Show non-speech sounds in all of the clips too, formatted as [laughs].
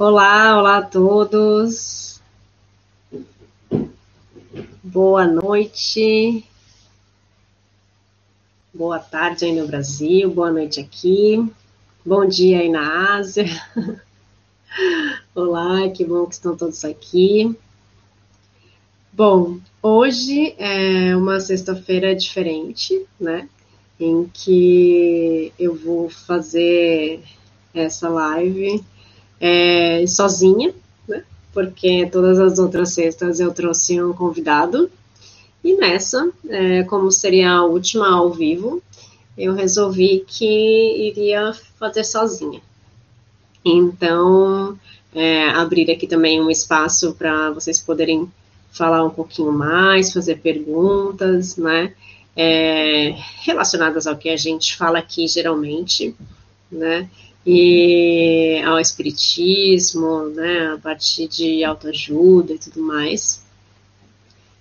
Olá, olá a todos. Boa noite. Boa tarde aí no Brasil, boa noite aqui. Bom dia aí na Ásia. [laughs] Olá, que bom que estão todos aqui. Bom, hoje é uma sexta-feira diferente, né? Em que eu vou fazer essa live é, sozinha, né? Porque todas as outras sextas eu trouxe um convidado. E nessa, é, como seria a última ao vivo, eu resolvi que iria fazer sozinha. Então, é, abrir aqui também um espaço para vocês poderem falar um pouquinho mais, fazer perguntas, né? É, relacionadas ao que a gente fala aqui geralmente, né? E ao espiritismo, né? A partir de autoajuda e tudo mais.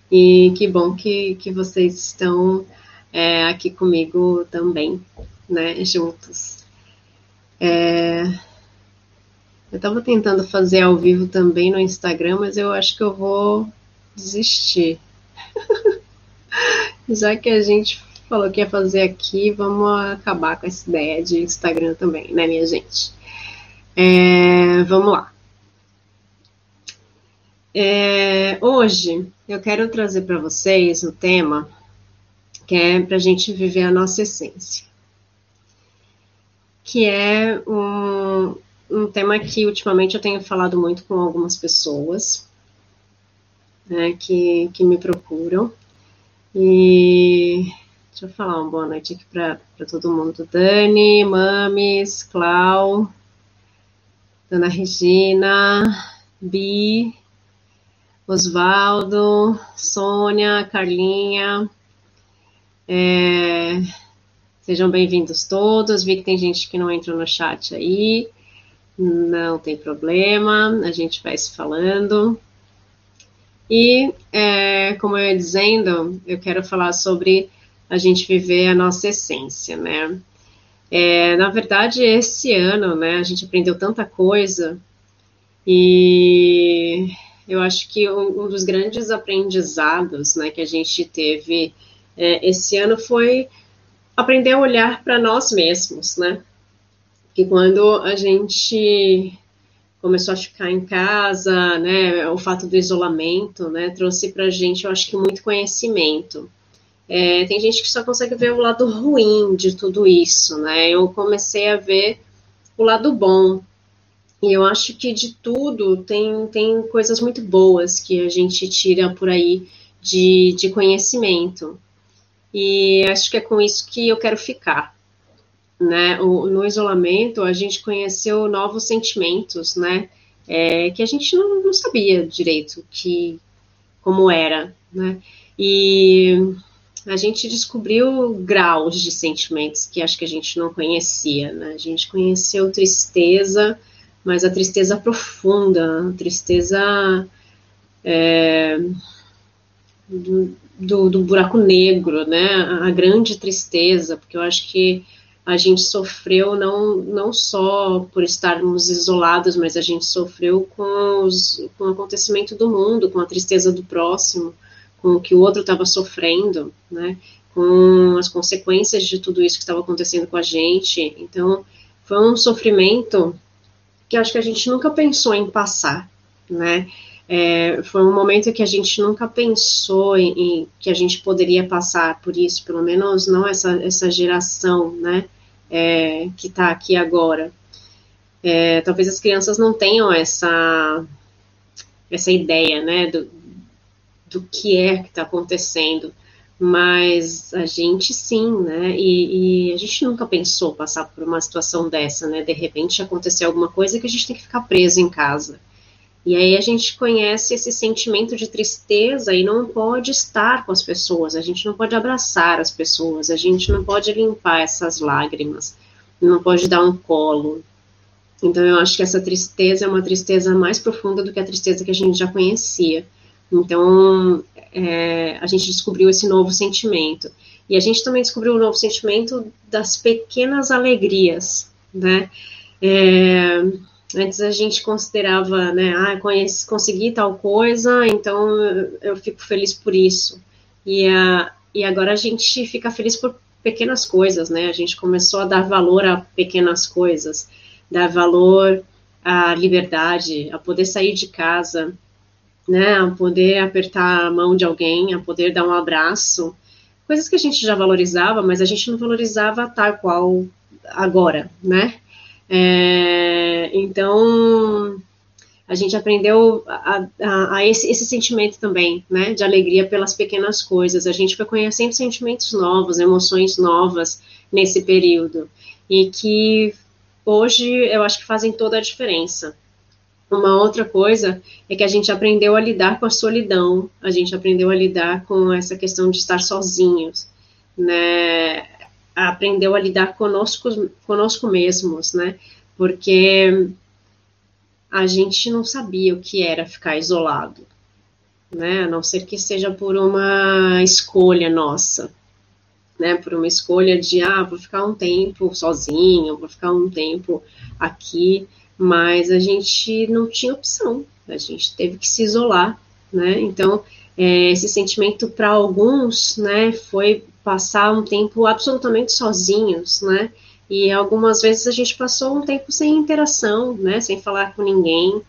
E que bom que, que vocês estão é, aqui comigo também, né? Juntos. É, eu estava tentando fazer ao vivo também no Instagram, mas eu acho que eu vou desistir. [laughs] Já que a gente falou que ia fazer aqui, vamos acabar com essa ideia de Instagram também, né, minha gente? É, vamos lá. É, hoje eu quero trazer para vocês o tema que é para a gente viver a nossa essência, que é um, um tema que ultimamente eu tenho falado muito com algumas pessoas né, que, que me procuram. E deixa eu falar uma boa noite aqui para todo mundo. Dani, Mames, Clau, Dona Regina, Bi, Osvaldo, Sônia, Carlinha. É, sejam bem-vindos todos. Vi que tem gente que não entrou no chat aí. Não tem problema, a gente vai se falando. E, é, como eu ia dizendo, eu quero falar sobre a gente viver a nossa essência, né? É, na verdade, esse ano, né, a gente aprendeu tanta coisa e eu acho que um, um dos grandes aprendizados, né, que a gente teve é, esse ano foi aprender a olhar para nós mesmos, né? que quando a gente começou a ficar em casa, né, o fato do isolamento, né, trouxe para a gente, eu acho que muito conhecimento. É, tem gente que só consegue ver o lado ruim de tudo isso, né? Eu comecei a ver o lado bom. E eu acho que de tudo tem, tem coisas muito boas que a gente tira por aí de, de conhecimento. E acho que é com isso que eu quero ficar né? O, no isolamento, a gente conheceu novos sentimentos, né? É, que a gente não, não, sabia direito que como era, né? E a gente descobriu graus de sentimentos que acho que a gente não conhecia, né? A gente conheceu tristeza, mas a tristeza profunda, a tristeza é, do, do, do buraco negro, né? A grande tristeza, porque eu acho que a gente sofreu não, não só por estarmos isolados, mas a gente sofreu com, os, com o acontecimento do mundo, com a tristeza do próximo, com o que o outro estava sofrendo, né? com as consequências de tudo isso que estava acontecendo com a gente. Então, foi um sofrimento que acho que a gente nunca pensou em passar, né? É, foi um momento que a gente nunca pensou em, em, que a gente poderia passar por isso, pelo menos não essa, essa geração, né? é, que está aqui agora. É, talvez as crianças não tenham essa, essa ideia, né, do, do que é que está acontecendo, mas a gente sim, né, e, e, a gente nunca pensou passar por uma situação dessa, né, de repente aconteceu alguma coisa que a gente tem que ficar preso em casa. E aí a gente conhece esse sentimento de tristeza e não pode estar com as pessoas, a gente não pode abraçar as pessoas, a gente não pode limpar essas lágrimas, não pode dar um colo. Então eu acho que essa tristeza é uma tristeza mais profunda do que a tristeza que a gente já conhecia. Então é, a gente descobriu esse novo sentimento. E a gente também descobriu o um novo sentimento das pequenas alegrias, né? É, Antes a gente considerava, né, ah, conheci, consegui tal coisa, então eu fico feliz por isso. E, a, e agora a gente fica feliz por pequenas coisas, né? A gente começou a dar valor a pequenas coisas, dar valor à liberdade, a poder sair de casa, né? A poder apertar a mão de alguém, a poder dar um abraço. Coisas que a gente já valorizava, mas a gente não valorizava tal qual agora, né? É, então, a gente aprendeu a, a, a esse, esse, sentimento também, né, de alegria pelas pequenas coisas. A gente foi conhecendo sentimentos novos, emoções novas nesse período, e que hoje eu acho que fazem toda a diferença. Uma outra coisa é que a gente aprendeu a lidar com a solidão, a gente aprendeu a lidar com essa questão de estar sozinhos, né, aprendeu a lidar conosco, conosco mesmos, né? Porque a gente não sabia o que era ficar isolado, né? A não ser que seja por uma escolha nossa, né? Por uma escolha de, ah, vou ficar um tempo sozinho, vou ficar um tempo aqui, mas a gente não tinha opção, a gente teve que se isolar, né? Então, é, esse sentimento para alguns, né, foi passar um tempo absolutamente sozinhos, né? E algumas vezes a gente passou um tempo sem interação, né? Sem falar com ninguém.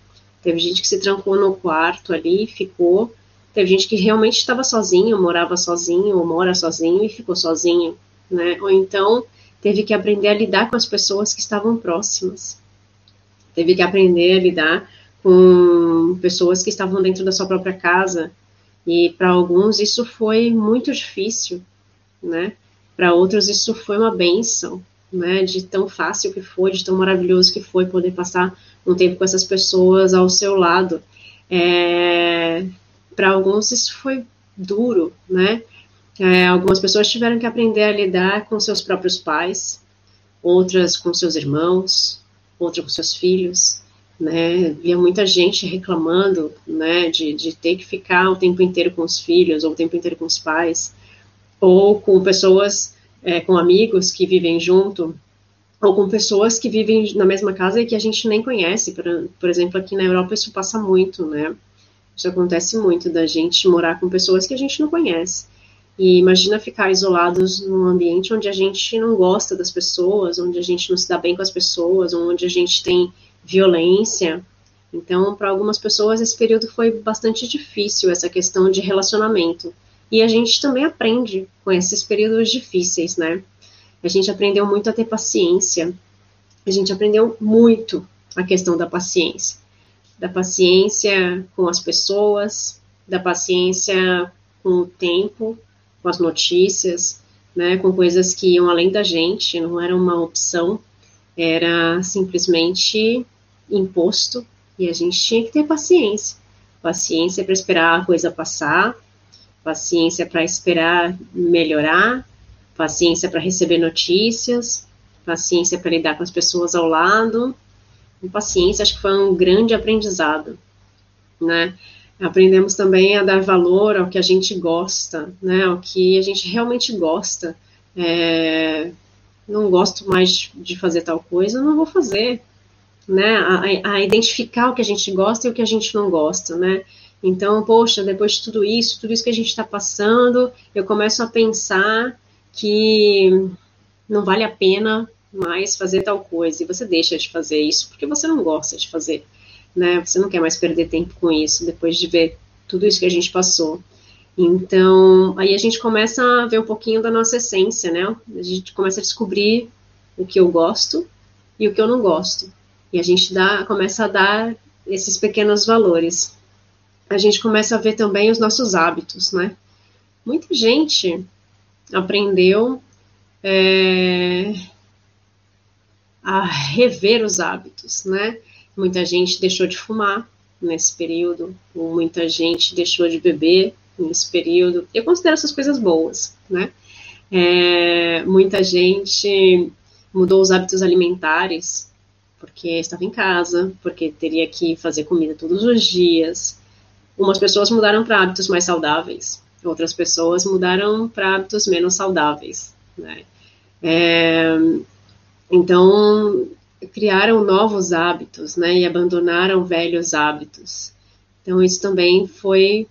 Teve gente que se trancou no quarto ali, ficou. Teve gente que realmente estava sozinho, morava sozinho, ou mora sozinho e ficou sozinho, né? Ou então teve que aprender a lidar com as pessoas que estavam próximas. Teve que aprender a lidar com pessoas que estavam dentro da sua própria casa. E para alguns isso foi muito difícil, né? Para outros isso foi uma benção, né? De tão fácil que foi, de tão maravilhoso que foi poder passar um tempo com essas pessoas ao seu lado. É, Para alguns isso foi duro, né? É, algumas pessoas tiveram que aprender a lidar com seus próprios pais, outras com seus irmãos, outras com seus filhos, né? Via muita gente reclamando, né, de, de ter que ficar o tempo inteiro com os filhos ou o tempo inteiro com os pais ou com pessoas, é, com amigos que vivem junto, ou com pessoas que vivem na mesma casa e que a gente nem conhece. Por, por exemplo, aqui na Europa isso passa muito, né? Isso acontece muito da gente morar com pessoas que a gente não conhece. E imagina ficar isolados num ambiente onde a gente não gosta das pessoas, onde a gente não se dá bem com as pessoas, onde a gente tem violência. Então, para algumas pessoas, esse período foi bastante difícil, essa questão de relacionamento. E a gente também aprende com esses períodos difíceis, né? A gente aprendeu muito a ter paciência. A gente aprendeu muito a questão da paciência. Da paciência com as pessoas, da paciência com o tempo, com as notícias, né, com coisas que iam além da gente, não era uma opção, era simplesmente imposto e a gente tinha que ter paciência. Paciência para esperar a coisa passar, paciência para esperar melhorar, paciência para receber notícias, paciência para lidar com as pessoas ao lado. E paciência, acho que foi um grande aprendizado, né? Aprendemos também a dar valor ao que a gente gosta, né? Ao que a gente realmente gosta. É, não gosto mais de fazer tal coisa, não vou fazer, né? A, a, identificar o que a gente gosta e o que a gente não gosta, né? Então, poxa, depois de tudo isso, tudo isso que a gente está passando, eu começo a pensar que não vale a pena mais fazer tal coisa, e você deixa de fazer isso porque você não gosta de fazer, né? Você não quer mais perder tempo com isso, depois de ver tudo isso que a gente passou. Então, aí a gente começa a ver um pouquinho da nossa essência, né? A gente começa a descobrir o que eu gosto e o que eu não gosto. E a gente dá, começa a dar esses pequenos valores a gente começa a ver também os nossos hábitos, né? Muita gente aprendeu é, a rever os hábitos, né? Muita gente deixou de fumar nesse período, muita gente deixou de beber nesse período. Eu considero essas coisas boas, né? É, muita gente mudou os hábitos alimentares porque estava em casa, porque teria que fazer comida todos os dias, Umas pessoas mudaram para hábitos mais saudáveis, outras pessoas mudaram para hábitos menos saudáveis, né? É, então, criaram novos hábitos, né, e abandonaram velhos hábitos. Então isso também foi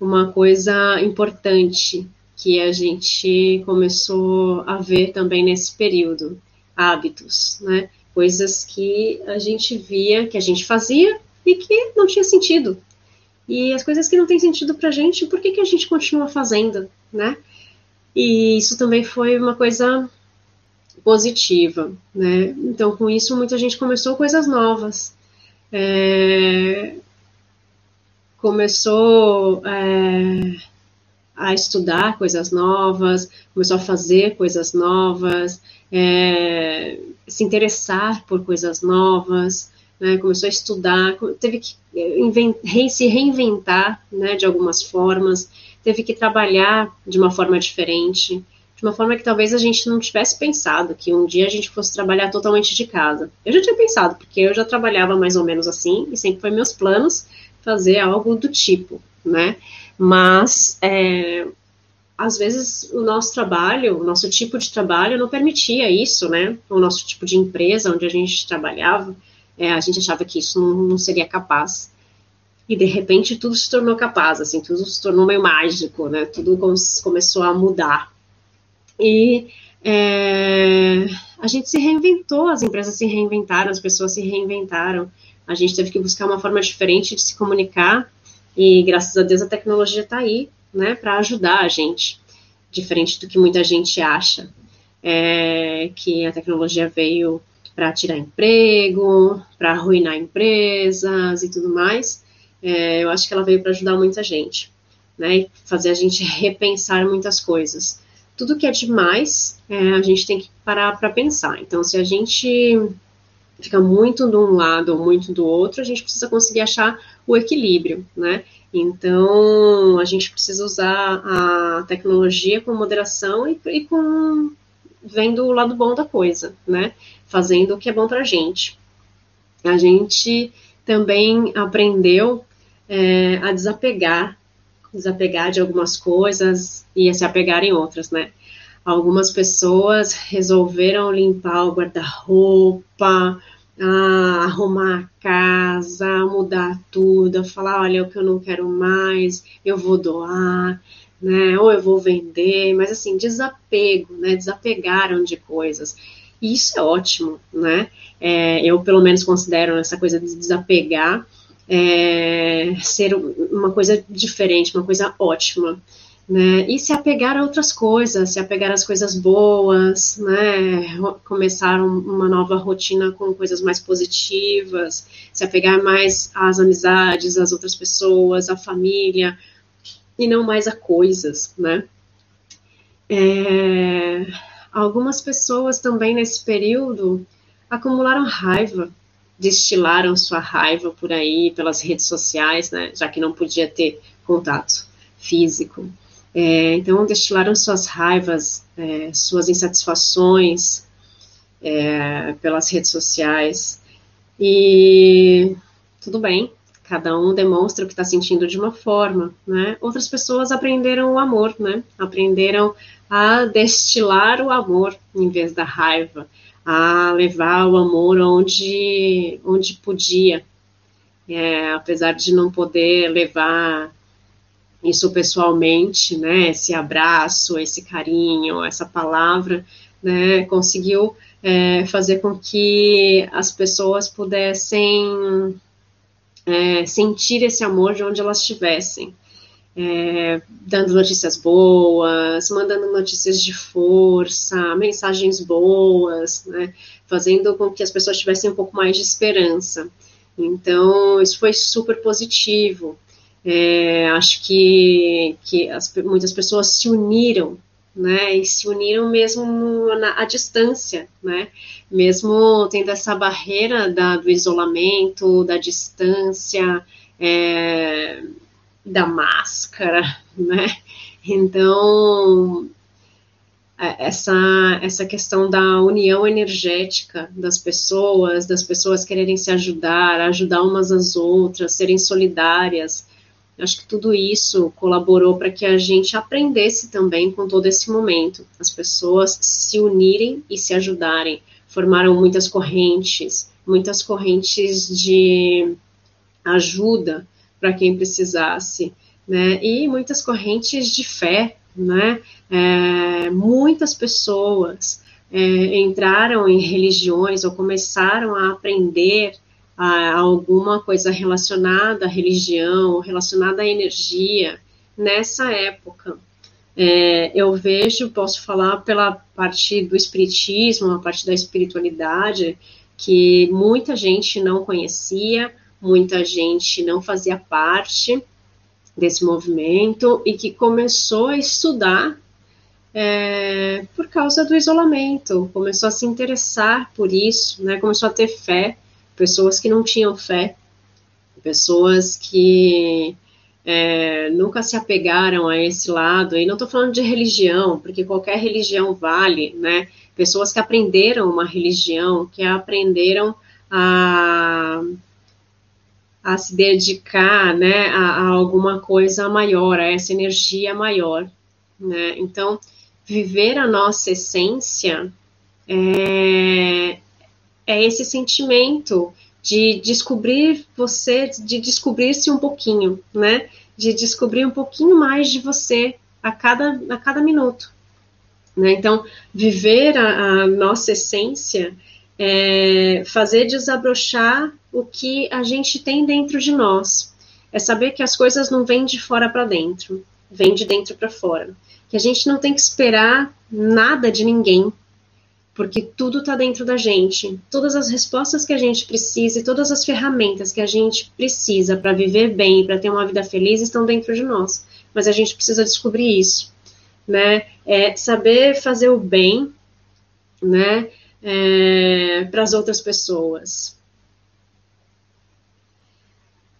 uma coisa importante que a gente começou a ver também nesse período, hábitos, né, coisas que a gente via, que a gente fazia e que não tinha sentido. E as coisas que não têm sentido para a gente, por que, que a gente continua fazendo, né? E isso também foi uma coisa positiva, né? Então, com isso, muita gente começou coisas novas. É, começou é, a estudar coisas novas, começou a fazer coisas novas, é, se interessar por coisas novas, né? começou a estudar, teve que é, se reinventar né, de algumas formas, teve que trabalhar de uma forma diferente, de uma forma que talvez a gente não tivesse pensado que um dia a gente fosse trabalhar totalmente de casa. Eu já tinha pensado, porque eu já trabalhava mais ou menos assim, e sempre foi meus planos fazer algo do tipo, né? Mas é, às vezes o nosso trabalho, o nosso tipo de trabalho não permitia isso, né? O nosso tipo de empresa onde a gente trabalhava, é, a gente achava que isso não, não seria capaz e de repente tudo se tornou capaz, assim, tudo se tornou meio mágico, né? Tudo começou a mudar. E é, a gente se reinventou, as empresas se reinventaram, as pessoas se reinventaram. A gente teve que buscar uma forma diferente de se comunicar e graças a Deus a tecnologia está aí, né, para ajudar a gente, diferente do que muita gente acha, é, que a tecnologia veio para tirar emprego, para arruinar empresas e tudo mais. É, eu acho que ela veio para ajudar muita gente, né? E fazer a gente repensar muitas coisas. Tudo que é demais, é, a gente tem que parar para pensar. Então, se a gente fica muito de um lado ou muito do outro, a gente precisa conseguir achar o equilíbrio, né? Então, a gente precisa usar a tecnologia com moderação e, e com vendo o lado bom da coisa, né? Fazendo o que é bom para a gente. A gente também aprendeu é, a desapegar, desapegar de algumas coisas e se apegar em outras, né? Algumas pessoas resolveram limpar o guarda-roupa, arrumar a casa, mudar tudo, falar, olha, o que eu não quero mais, eu vou doar, né? Ou eu vou vender, mas assim, desapego, né? Desapegaram de coisas. E isso é ótimo, né? É, eu, pelo menos, considero essa coisa de desapegar é, ser uma coisa diferente, uma coisa ótima. Né? E se apegar a outras coisas, se apegar às coisas boas, né? Começar uma nova rotina com coisas mais positivas, se apegar mais às amizades, às outras pessoas, à família, e não mais a coisas, né? É, algumas pessoas também nesse período acumularam raiva, destilaram sua raiva por aí, pelas redes sociais, né, já que não podia ter contato físico. É, então, destilaram suas raivas, é, suas insatisfações é, pelas redes sociais. E tudo bem, cada um demonstra o que está sentindo de uma forma, né? Outras pessoas aprenderam o amor, né? Aprenderam a destilar o amor em vez da raiva, a levar o amor onde, onde podia. É, apesar de não poder levar isso pessoalmente, né, esse abraço, esse carinho, essa palavra, né, conseguiu é, fazer com que as pessoas pudessem é, sentir esse amor de onde elas estivessem é, dando notícias boas, mandando notícias de força, mensagens boas, né, fazendo com que as pessoas tivessem um pouco mais de esperança. Então, isso foi super positivo. É, acho que, que as, muitas pessoas se uniram, né, e se uniram mesmo na, à distância, né, mesmo tendo essa barreira da, do isolamento, da distância, é, da máscara, né? Então, é, essa, essa questão da união energética das pessoas, das pessoas quererem se ajudar, ajudar umas às outras, serem solidárias, acho que tudo isso colaborou para que a gente aprendesse também com todo esse momento, as pessoas se unirem e se ajudarem, formaram muitas correntes, muitas correntes de ajuda para quem precisasse, né? E muitas correntes de fé, né? É, muitas pessoas é, entraram em religiões ou começaram a aprender a, alguma coisa relacionada à religião, relacionada à energia, nessa época. É, eu vejo, posso falar pela parte do espiritismo, a parte da espiritualidade, que muita gente não conhecia, muita gente não fazia parte desse movimento e que começou a estudar é, por causa do isolamento, começou a se interessar por isso, né, começou a ter fé, pessoas que não tinham fé, pessoas que é, nunca se apegaram a esse lado, e não estou falando de religião, porque qualquer religião vale, né, pessoas que aprenderam uma religião, que aprenderam a a se dedicar, né, a, a, alguma coisa maior, a essa energia maior, né? Então, viver a nossa essência é, é esse sentimento de descobrir você, de descobrir-se um pouquinho, né? De descobrir um pouquinho mais de você a cada, a cada minuto. Né? Então, viver a, a nossa essência é fazer desabrochar o que a gente tem dentro de nós. É saber que as coisas não vêm de fora para dentro, vêm de dentro para fora que a gente não tem que esperar nada de ninguém, porque tudo está dentro da gente. Todas as respostas que a gente precisa e todas as ferramentas que a gente precisa para viver bem para ter uma vida feliz estão dentro de nós. Mas a gente precisa descobrir isso, né? É saber fazer o bem, né? É, para as outras pessoas.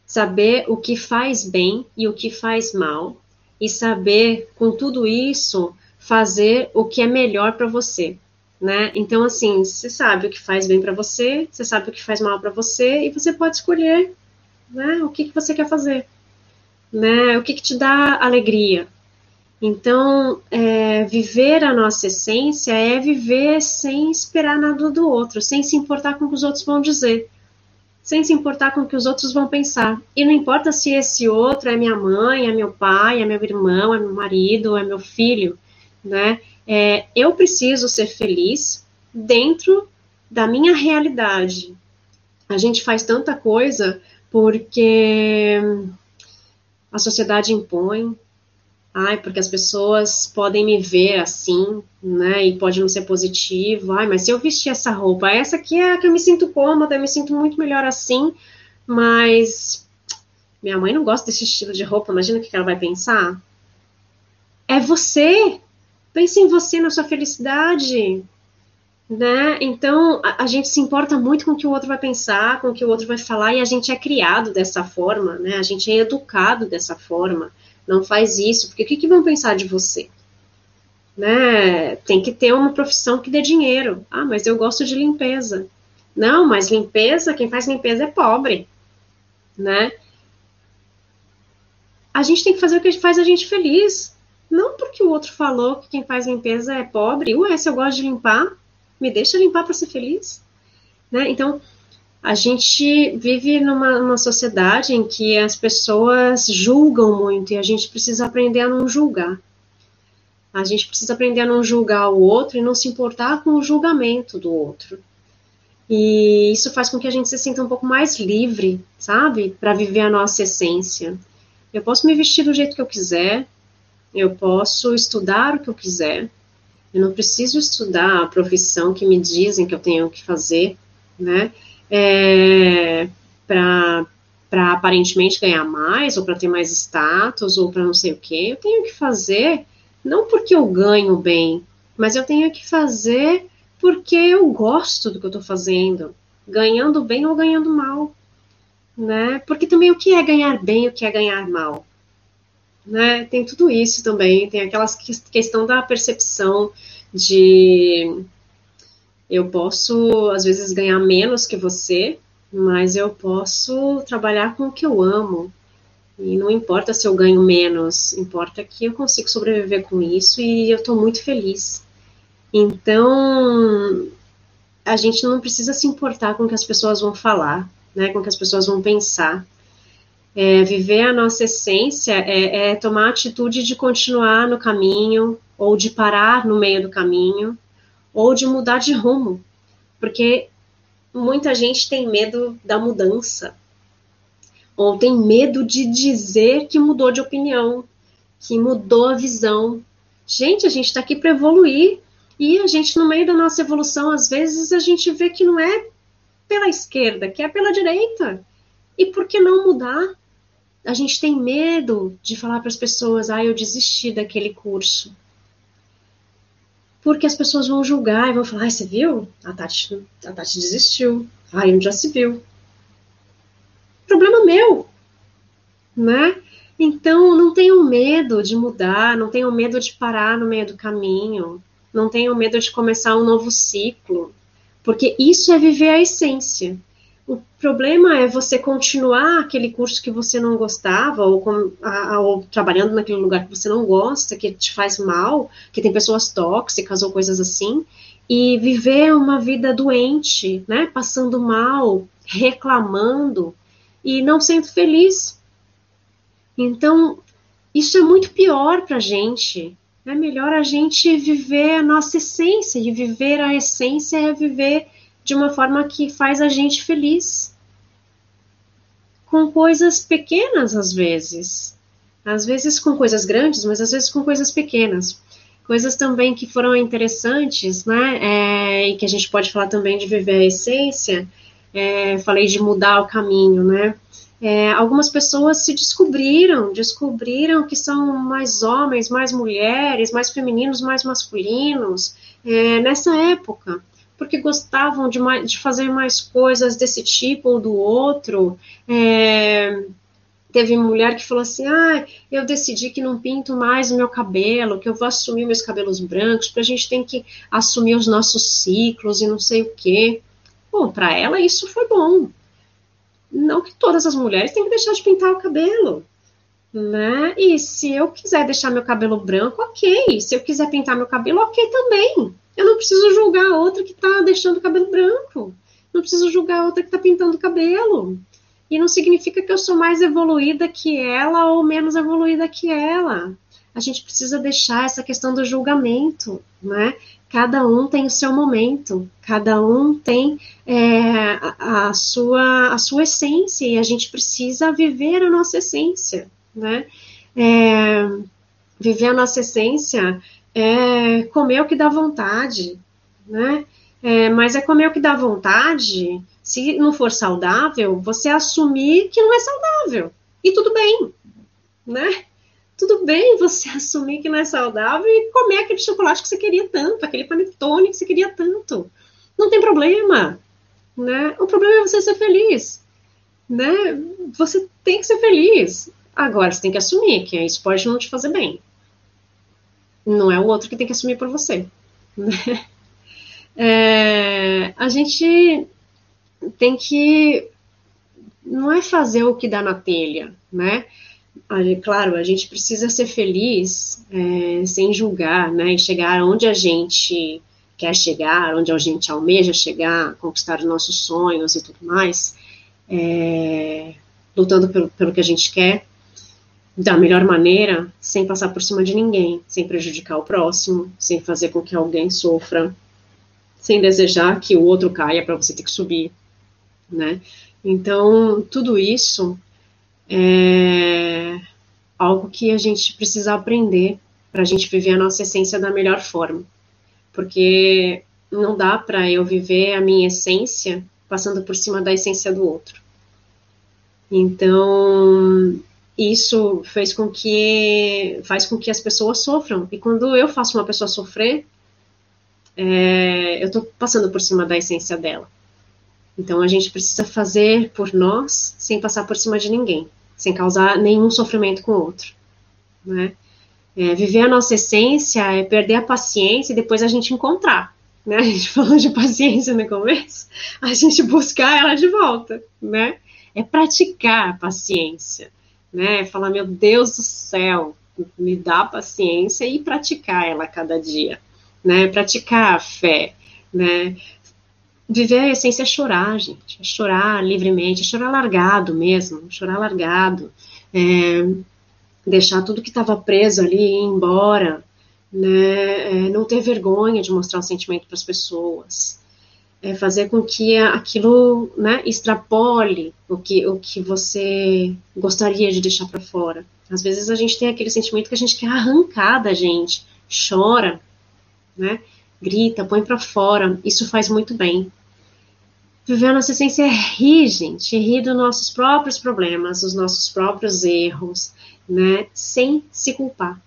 Saber o que faz bem e o que faz mal e saber, com tudo isso, fazer o que é melhor para você, né? Então, assim, você sabe o que faz bem para você, você sabe o que faz mal para você e você pode escolher, né? O que, que você quer fazer, né? O que, que te dá alegria. Então, é, viver a nossa essência é viver sem esperar nada do outro, sem se importar com o que os outros vão dizer sem se importar com o que os outros vão pensar. E não importa se esse outro é minha mãe, é meu pai, é meu irmão, é meu marido, é meu filho, né? É, eu preciso ser feliz dentro da minha realidade. A gente faz tanta coisa porque a sociedade impõe, ai, porque as pessoas podem me ver assim, né, e pode não ser positivo, ai, mas se eu vestir essa roupa, essa aqui é a que eu me sinto cômoda, eu me sinto muito melhor assim, mas minha mãe não gosta desse estilo de roupa, imagina o que ela vai pensar. É você, pense em você, na sua felicidade, né, então a, a gente se importa muito com o que o outro vai pensar, com o que o outro vai falar, e a gente é criado dessa forma, né, a gente é educado dessa forma, não faz isso, porque o que, que vão pensar de você? Né? Tem que ter uma profissão que dê dinheiro. Ah, mas eu gosto de limpeza. Não, mas limpeza, quem faz limpeza é pobre, né? A gente tem que fazer o que faz a gente feliz. Não porque o outro falou que quem faz limpeza é pobre. Ué, se eu gosto de limpar, me deixa limpar para ser feliz. Né? Então, a gente vive numa, numa, sociedade em que as pessoas julgam muito e a gente precisa aprender a não julgar. A gente precisa aprender a não julgar o outro e não se importar com o julgamento do outro. E isso faz com que a gente se sinta um pouco mais livre, sabe? Para viver a nossa essência. Eu posso me vestir do jeito que eu quiser, eu posso estudar o que eu quiser, eu não preciso estudar a profissão que me dizem que eu tenho que fazer, né? É, para aparentemente ganhar mais, ou para ter mais status, ou para não sei o quê. Eu tenho que fazer, não porque eu ganho bem, mas eu tenho que fazer porque eu gosto do que eu estou fazendo, ganhando bem ou ganhando mal. Né? Porque também o que é ganhar bem o que é ganhar mal? Né? Tem tudo isso também, tem aquela questão da percepção de eu posso, às vezes, ganhar menos que você, mas eu posso trabalhar com o que eu amo. E não importa se eu ganho menos, importa que eu consigo sobreviver com isso e eu estou muito feliz. Então, a gente não precisa se importar com o que as pessoas vão falar, né, com o que as pessoas vão pensar. É, viver a nossa essência é, é tomar a atitude de continuar no caminho, ou de parar no meio do caminho, ou de mudar de rumo, porque muita gente tem medo da mudança, ou tem medo de dizer que mudou de opinião, que mudou a visão. Gente, a gente está aqui para evoluir, e a gente, no meio da nossa evolução, às vezes a gente vê que não é pela esquerda, que é pela direita. E por que não mudar? A gente tem medo de falar para as pessoas: ah, eu desisti daquele curso. Porque as pessoas vão julgar e vão falar: ah, você viu? A Tati, a Tati desistiu. Ah, onde já se viu. Problema meu, né? Então, não tenham medo de mudar, não tenham medo de parar no meio do caminho, não tenham medo de começar um novo ciclo, porque isso é viver a essência. O problema é você continuar aquele curso que você não gostava, ou, com, a, ou, trabalhando naquele lugar que você não gosta, que te faz mal, que tem pessoas tóxicas ou coisas assim, e viver uma vida doente, né? Passando mal, reclamando e não sendo feliz. Então, isso é muito pior para a gente. É melhor a gente viver a nossa essência, e viver a essência é viver de uma forma que faz a gente feliz. Com coisas pequenas, às vezes. Às vezes com coisas grandes, mas às vezes com coisas pequenas. Coisas também que foram interessantes, né? É, e que a gente pode falar também de viver a essência. É, falei de mudar o caminho, né? É, algumas pessoas se descobriram, descobriram que são mais homens, mais mulheres, mais femininos, mais masculinos é, nessa época porque gostavam de, mais, de, fazer mais coisas desse tipo ou do outro. É, teve mulher que falou assim: ah, eu decidi que não pinto mais o meu cabelo, que eu vou assumir meus cabelos brancos, porque a gente tem que assumir os nossos ciclos e não sei o quê. Bom, para ela isso foi bom. Não que todas as mulheres têm que deixar de pintar o cabelo. Né? E se eu quiser deixar meu cabelo branco, ok. Se eu quiser pintar meu cabelo, ok também. Eu não preciso julgar a outra que está deixando o cabelo branco. Não preciso julgar a outra que está pintando o cabelo. E não significa que eu sou mais evoluída que ela ou menos evoluída que ela. A gente precisa deixar essa questão do julgamento, né? Cada um tem o seu momento, cada um tem é, a, a, sua, a sua essência e a gente precisa viver a nossa essência, né? É, viver a nossa essência é comer o que dá vontade, né? É, mas é comer o que dá vontade, se não for saudável, você assumir que não é saudável. E tudo bem, né? Tudo bem você [laughs] assumir que não é saudável e comer aquele chocolate que você queria tanto, aquele panetone que você queria tanto. Não tem problema, né? O problema é você ser feliz, né? Você tem que ser feliz. Agora, você tem que assumir que isso pode não te fazer bem, não é o outro que tem que assumir por você. Né? [laughs] É, a gente tem que não é fazer o que dá na telha, né? Claro, a gente precisa ser feliz é, sem julgar, né? E chegar onde a gente quer chegar, onde a gente almeja chegar, conquistar os nossos sonhos e tudo mais, é, lutando pelo, pelo que a gente quer da melhor maneira, sem passar por cima de ninguém, sem prejudicar o próximo, sem fazer com que alguém sofra, sem desejar que o outro caia para você ter que subir, né? Então, tudo isso é algo que a gente precisa aprender para a gente viver a nossa essência da melhor forma. Porque não dá para eu viver a minha essência passando por cima da essência do outro. Então, isso fez com que faz com que as pessoas sofram. E quando eu faço uma pessoa sofrer, é, eu estou passando por cima da essência dela. Então a gente precisa fazer por nós sem passar por cima de ninguém, sem causar nenhum sofrimento com o outro. Né? É, viver a nossa essência é perder a paciência e depois a gente encontrar. Né? [laughs] A gente falou de paciência no começo, a gente buscar ela de volta. Né? É praticar a paciência né? Falar, meu Deus do céu, me dá paciência e praticar ela cada dia, né? Praticar a fé, né? viver a essência é chorar, gente. É chorar livremente, é chorar largado mesmo, chorar largado. É, deixar tudo que estava preso ali ir embora, né? É, não ter vergonha de mostrar o sentimento para as pessoas. É fazer com que aquilo né, extrapole o que, o que você gostaria de deixar para fora. Às vezes a gente tem aquele sentimento que a gente quer arrancar da gente, chora, né? grita, põe para fora. Isso faz muito bem. Viver a nossa essência é rir, gente, é rir dos nossos próprios problemas, dos nossos próprios erros, né? Sem se culpar.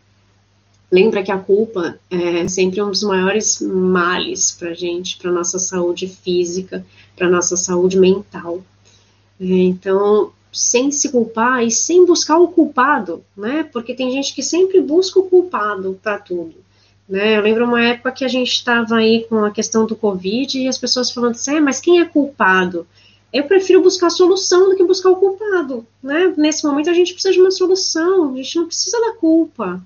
Lembra que a culpa é sempre um dos maiores males para gente, para nossa saúde física, para nossa saúde mental. É, então, sem se culpar e sem buscar o culpado, né? Porque tem gente que sempre busca o culpado para tudo. Né? Eu lembro uma época que a gente estava aí com a questão do Covid e as pessoas falando assim, é, mas quem é culpado? Eu prefiro buscar a solução do que buscar o culpado, né? Nesse momento a gente precisa de uma solução, a gente não precisa da culpa,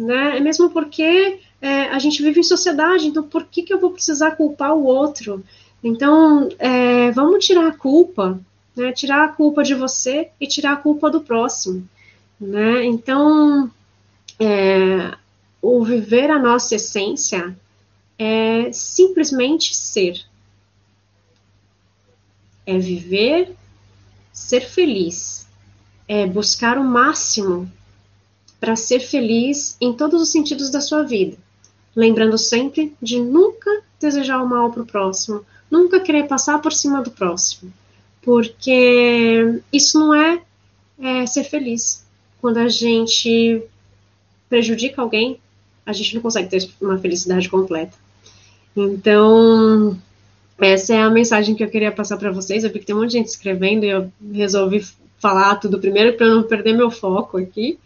né? É mesmo porque é, a gente vive em sociedade, então por que, que eu vou precisar culpar o outro? Então, é, vamos tirar a culpa, né? Tirar a culpa de você e tirar a culpa do próximo, né? Então, é, o viver a nossa essência é simplesmente ser. É viver, ser feliz, é buscar o máximo para ser feliz em todos os sentidos da sua vida. Lembrando sempre de nunca desejar o mal para o próximo, nunca querer passar por cima do próximo, porque isso não é, é ser feliz. Quando a gente prejudica alguém, a gente não consegue ter uma felicidade completa. Então, essa é a mensagem que eu queria passar para vocês. Eu vi que tem um monte de gente escrevendo e eu resolvi falar tudo primeiro para não perder meu foco aqui.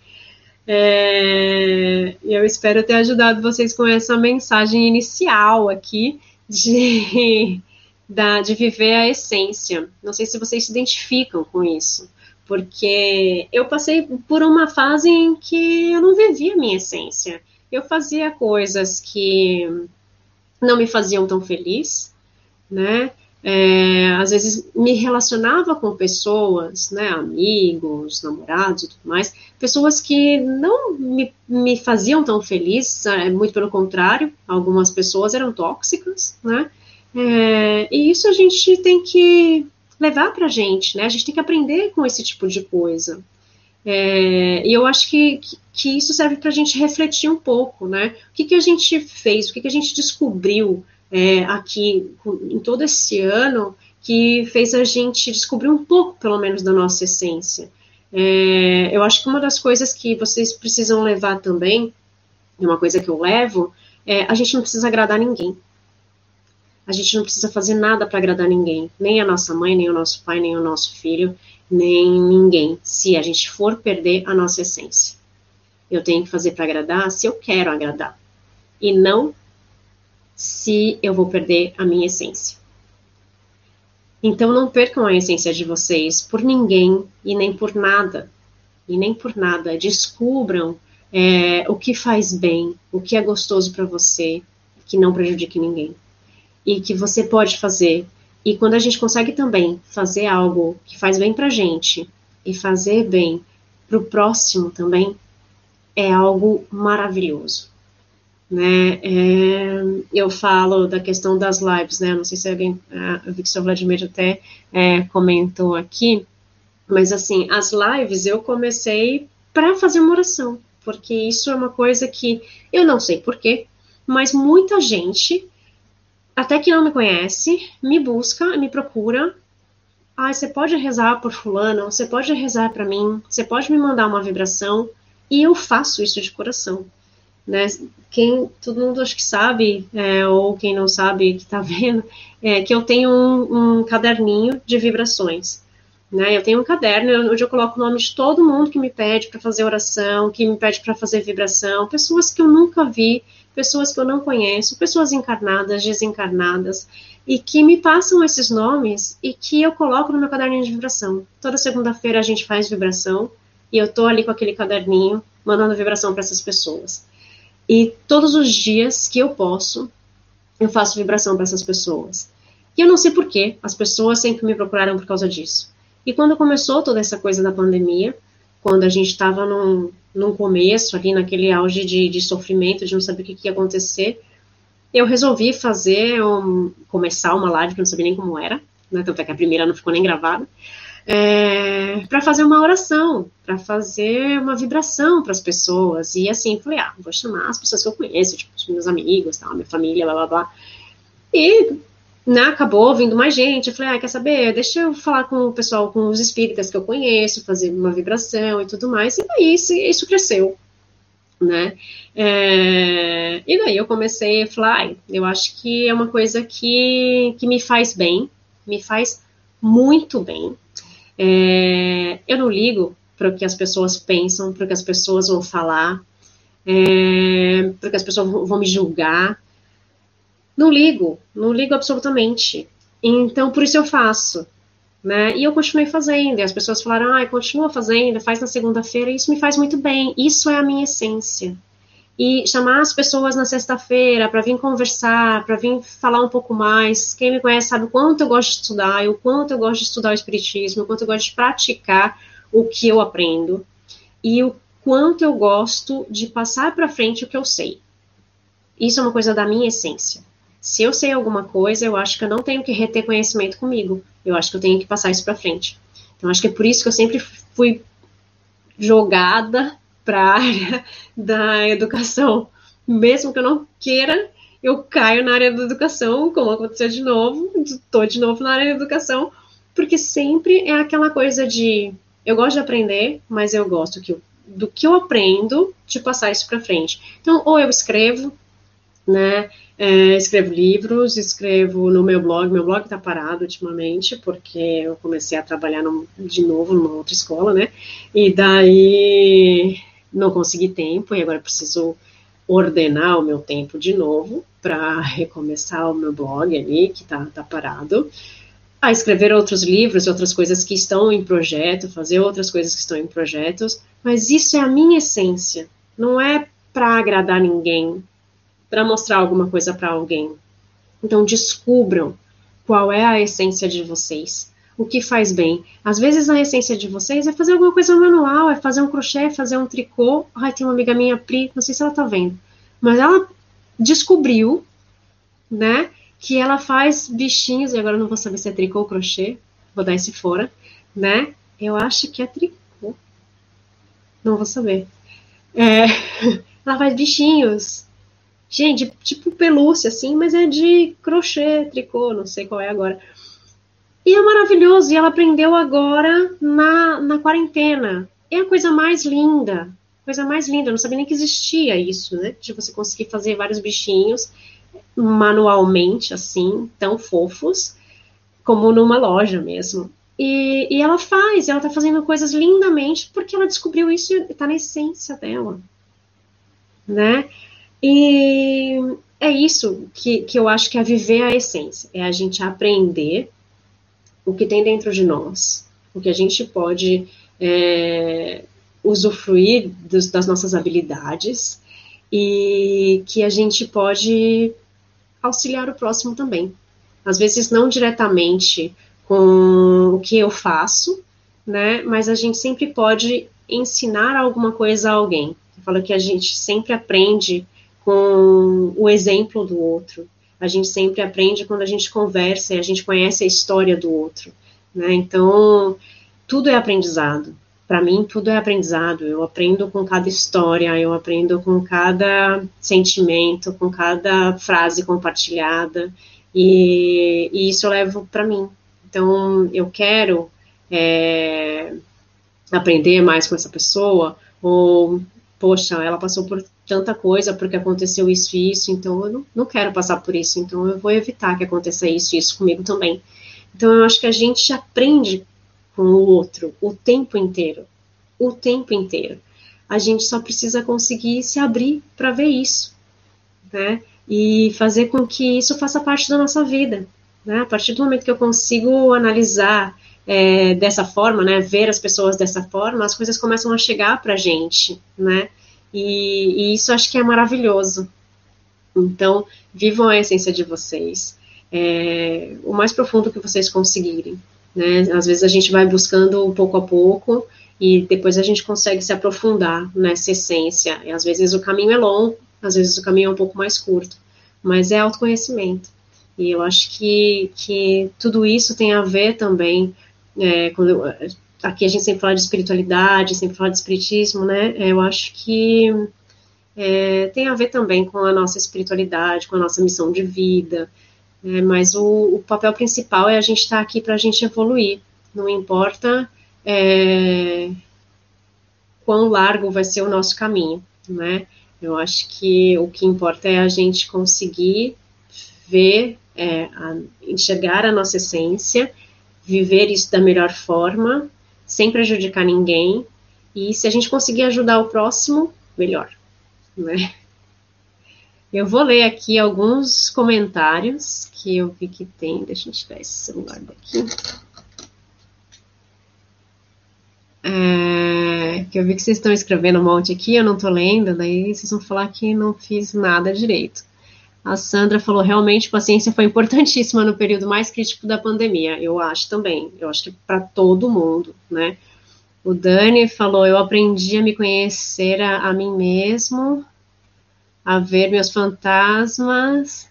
É, eu espero ter ajudado vocês com essa mensagem inicial aqui de, [laughs] da, de viver a essência. Não sei se vocês se identificam com isso, porque eu passei por uma fase em que eu não vivia a minha essência eu fazia coisas que não me faziam tão feliz, né? É, às vezes me relacionava com pessoas, né, amigos, namorados e tudo mais, pessoas que não me, me faziam tão feliz, é, muito pelo contrário, algumas pessoas eram tóxicas, né, é, e isso a gente tem que levar pra gente, né, a gente tem que aprender com esse tipo de coisa, é, e eu acho que, que, que isso serve para a gente refletir um pouco, né? O que, que a gente fez, o que, que a gente descobriu é, aqui em todo esse ano que fez a gente descobrir um pouco, pelo menos, da nossa essência. É, eu acho que uma das coisas que vocês precisam levar também, uma coisa que eu levo, é a gente não precisa agradar ninguém. A gente não precisa fazer nada para agradar ninguém, nem a nossa mãe, nem o nosso pai, nem o nosso filho nem ninguém, se a gente for perder a nossa essência. Eu tenho que fazer para agradar se eu quero agradar, e não se eu vou perder a minha essência. Então não percam a essência de vocês por ninguém e nem por nada. E nem por nada. Descubram é, o que faz bem, o que é gostoso para você, que não prejudique ninguém. E que você pode fazer e quando a gente consegue também fazer algo que faz bem para gente e fazer bem para o próximo também, é algo maravilhoso. Né? É, eu falo da questão das lives, né? Não sei se alguém, eu vi que o senhor Vladimir até é, comentou aqui, mas assim, as lives eu comecei para fazer uma oração, porque isso é uma coisa que eu não sei porquê, mas muita gente até que não me conhece, me busca, me procura. Ah, você pode rezar por fulano, você pode rezar para mim, você pode me mandar uma vibração e eu faço isso de coração. Né? Quem todo mundo acho que sabe, é, ou quem não sabe que está [laughs] vendo, é que eu tenho um, um caderninho de vibrações. Né? Eu tenho um caderno onde eu coloco o nome de todo mundo que me pede para fazer oração, que me pede para fazer vibração, pessoas que eu nunca vi, pessoas que eu não conheço, pessoas encarnadas, desencarnadas, e que me passam esses nomes e que eu coloco no meu caderninho de vibração. Toda segunda-feira a gente faz vibração e eu tô ali com aquele caderninho mandando vibração para essas pessoas. E todos os dias que eu posso, eu faço vibração para essas pessoas. E eu não sei porquê, as pessoas sempre me procuraram por causa disso. E quando começou toda essa coisa da pandemia, quando a gente estava num, num começo, ali naquele auge de, de sofrimento, de não saber o que, que ia acontecer, eu resolvi fazer, um, começar uma live que eu não sabia nem como era, né, tanto é que a primeira não ficou nem gravada, é, para fazer uma oração, para fazer uma vibração para as pessoas. E assim, falei, ah, vou chamar as pessoas que eu conheço, tipo, os meus amigos, tal, minha família, blá blá blá. E né, acabou vindo mais gente. Eu falei, ah, quer saber? Deixa eu falar com o pessoal, com os espíritas que eu conheço, fazer uma vibração e tudo mais. E daí isso, isso cresceu, né? É, e daí eu comecei a falar, eu acho que é uma coisa que, que me faz bem, me faz muito bem. É, eu não ligo para o que as pessoas pensam, para o que as pessoas vão falar, é, para o que as pessoas vão me julgar. Não ligo, não ligo absolutamente. Então, por isso eu faço. Né? E eu continuei fazendo, e as pessoas falaram, ah, continua fazendo, faz na segunda-feira, isso me faz muito bem, isso é a minha essência. E chamar as pessoas na sexta-feira para vir conversar, para vir falar um pouco mais. Quem me conhece sabe o quanto eu gosto de estudar, o quanto eu gosto de estudar o Espiritismo, o quanto eu gosto de praticar o que eu aprendo, e o quanto eu gosto de passar para frente o que eu sei. Isso é uma coisa da minha essência. Se eu sei alguma coisa, eu acho que eu não tenho que reter conhecimento comigo. Eu acho que eu tenho que passar isso para frente. Então, acho que é por isso que eu sempre fui jogada para a área [laughs] da educação. Mesmo que eu não queira, eu caio na área da educação, como aconteceu de novo, estou de novo na área da educação, porque sempre é aquela coisa de eu gosto de aprender, mas eu gosto que eu, do que eu aprendo de passar isso para frente. Então, ou eu escrevo, né? É, escrevo livros, escrevo no meu blog. Meu blog está parado ultimamente, porque eu comecei a trabalhar no, de novo numa outra escola, né? E daí não consegui tempo, e agora preciso ordenar o meu tempo de novo para [laughs] recomeçar o meu blog ali, que está tá parado. A escrever outros livros, outras coisas que estão em projeto, fazer outras coisas que estão em projetos, mas isso é a minha essência. Não é para agradar ninguém, para mostrar alguma coisa para alguém. Então descubram qual é a essência de vocês, o que faz bem. Às vezes a essência de vocês é fazer alguma coisa manual, é fazer um crochê, é fazer um tricô. Ai, tem uma amiga minha, Pri, não sei se ela tá vendo, mas ela descobriu, né, que ela faz bichinhos, e agora eu não vou saber se é tricô ou crochê, vou dar esse fora, né? Eu acho que é tricô. Não vou saber. É, [laughs] ela faz bichinhos Gente, tipo pelúcia, assim, mas é de crochê, tricô, não sei qual é agora. E é maravilhoso, e ela aprendeu agora na, na quarentena. É a coisa mais linda, coisa mais linda. Eu não sabia nem que existia isso, né? De você conseguir fazer vários bichinhos manualmente, assim, tão fofos, como numa loja mesmo. E, e ela faz, ela tá fazendo coisas lindamente porque ela descobriu isso e tá na essência dela, né? E é isso que, que eu acho que é viver a essência, é a gente aprender o que tem dentro de nós, o que a gente pode é, usufruir dos, das nossas habilidades e que a gente pode auxiliar o próximo também. Às vezes não diretamente com o que eu faço, né? Mas a gente sempre pode ensinar alguma coisa a alguém. Eu falo que a gente sempre aprende com o exemplo do outro. A gente sempre aprende quando a gente conversa e a gente conhece a história do outro. Né? Então, tudo é aprendizado. Para mim, tudo é aprendizado. Eu aprendo com cada história, eu aprendo com cada sentimento, com cada frase compartilhada, e, e isso eu levo para mim. Então, eu quero é, aprender mais com essa pessoa, ou, poxa, ela passou por tanta coisa porque aconteceu isso e isso, então eu não, não quero passar por isso, então eu vou evitar que aconteça isso e isso comigo também. Então eu acho que a gente aprende com o outro o tempo inteiro, o tempo inteiro. A gente só precisa conseguir se abrir para ver isso, né? E fazer com que isso faça parte da nossa vida, né? A partir do momento que eu consigo analisar é, dessa forma, né? Ver as pessoas dessa forma, as coisas começam a chegar para a gente, né? E, e, isso acho que é maravilhoso. Então, vivam a essência de vocês. é, o mais profundo que vocês conseguirem. Né? Às vezes a gente vai buscando pouco a pouco e depois a gente consegue se aprofundar nessa essência. E às vezes o caminho é longo, às vezes o caminho é um pouco mais curto, mas é autoconhecimento. E eu acho que, que tudo isso tem a ver também, é, quando aqui a gente sempre fala de espiritualidade, sempre fala de espiritismo, né? Eu acho que é, tem a ver também com a nossa espiritualidade, com a nossa missão de vida, é, mas o, o, papel principal é a gente estar tá aqui para a gente evoluir, não importa é, quão largo vai ser o nosso caminho, né? Eu acho que o que importa é a gente conseguir ver, é, a, enxergar a nossa essência, viver isso da melhor forma, sem prejudicar ninguém, e se a gente conseguir ajudar o próximo, melhor né? Eu vou ler aqui alguns comentários que eu vi que tem. Deixa eu tirar esse celular daqui. É, que eu vi que vocês estão escrevendo um monte aqui, eu não estou lendo, daí vocês vão falar que não fiz nada direito. A Sandra falou, realmente, paciência foi importantíssima no período mais crítico da pandemia. Eu acho também. Eu acho que para todo mundo, né? O Dani falou: Eu aprendi a me conhecer a, a mim mesmo, a ver meus fantasmas,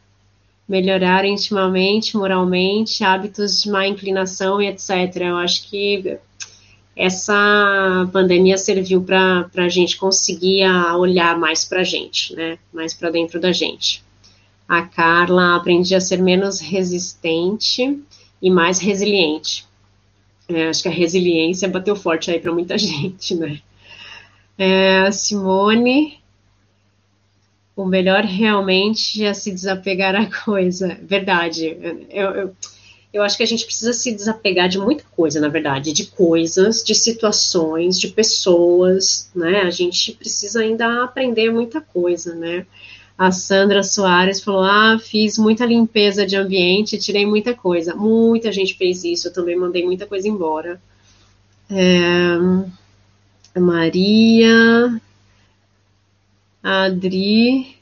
melhorar intimamente, moralmente, hábitos de má inclinação e etc. Eu acho que essa pandemia serviu para a gente conseguir olhar mais para a gente, né? Mais para dentro da gente. A Carla aprendi a ser menos resistente e mais resiliente. É, acho que a resiliência bateu forte aí para muita [laughs] gente, né? É, Simone, o melhor realmente é se desapegar a coisa. Verdade. Eu, eu, eu acho que a gente precisa se desapegar de muita coisa, na verdade, de coisas, de situações, de pessoas, né? A gente precisa ainda aprender muita coisa, né? A Sandra Soares falou: Ah, fiz muita limpeza de ambiente, tirei muita coisa. Muita gente fez isso, eu também mandei muita coisa embora. É, Maria, Adri,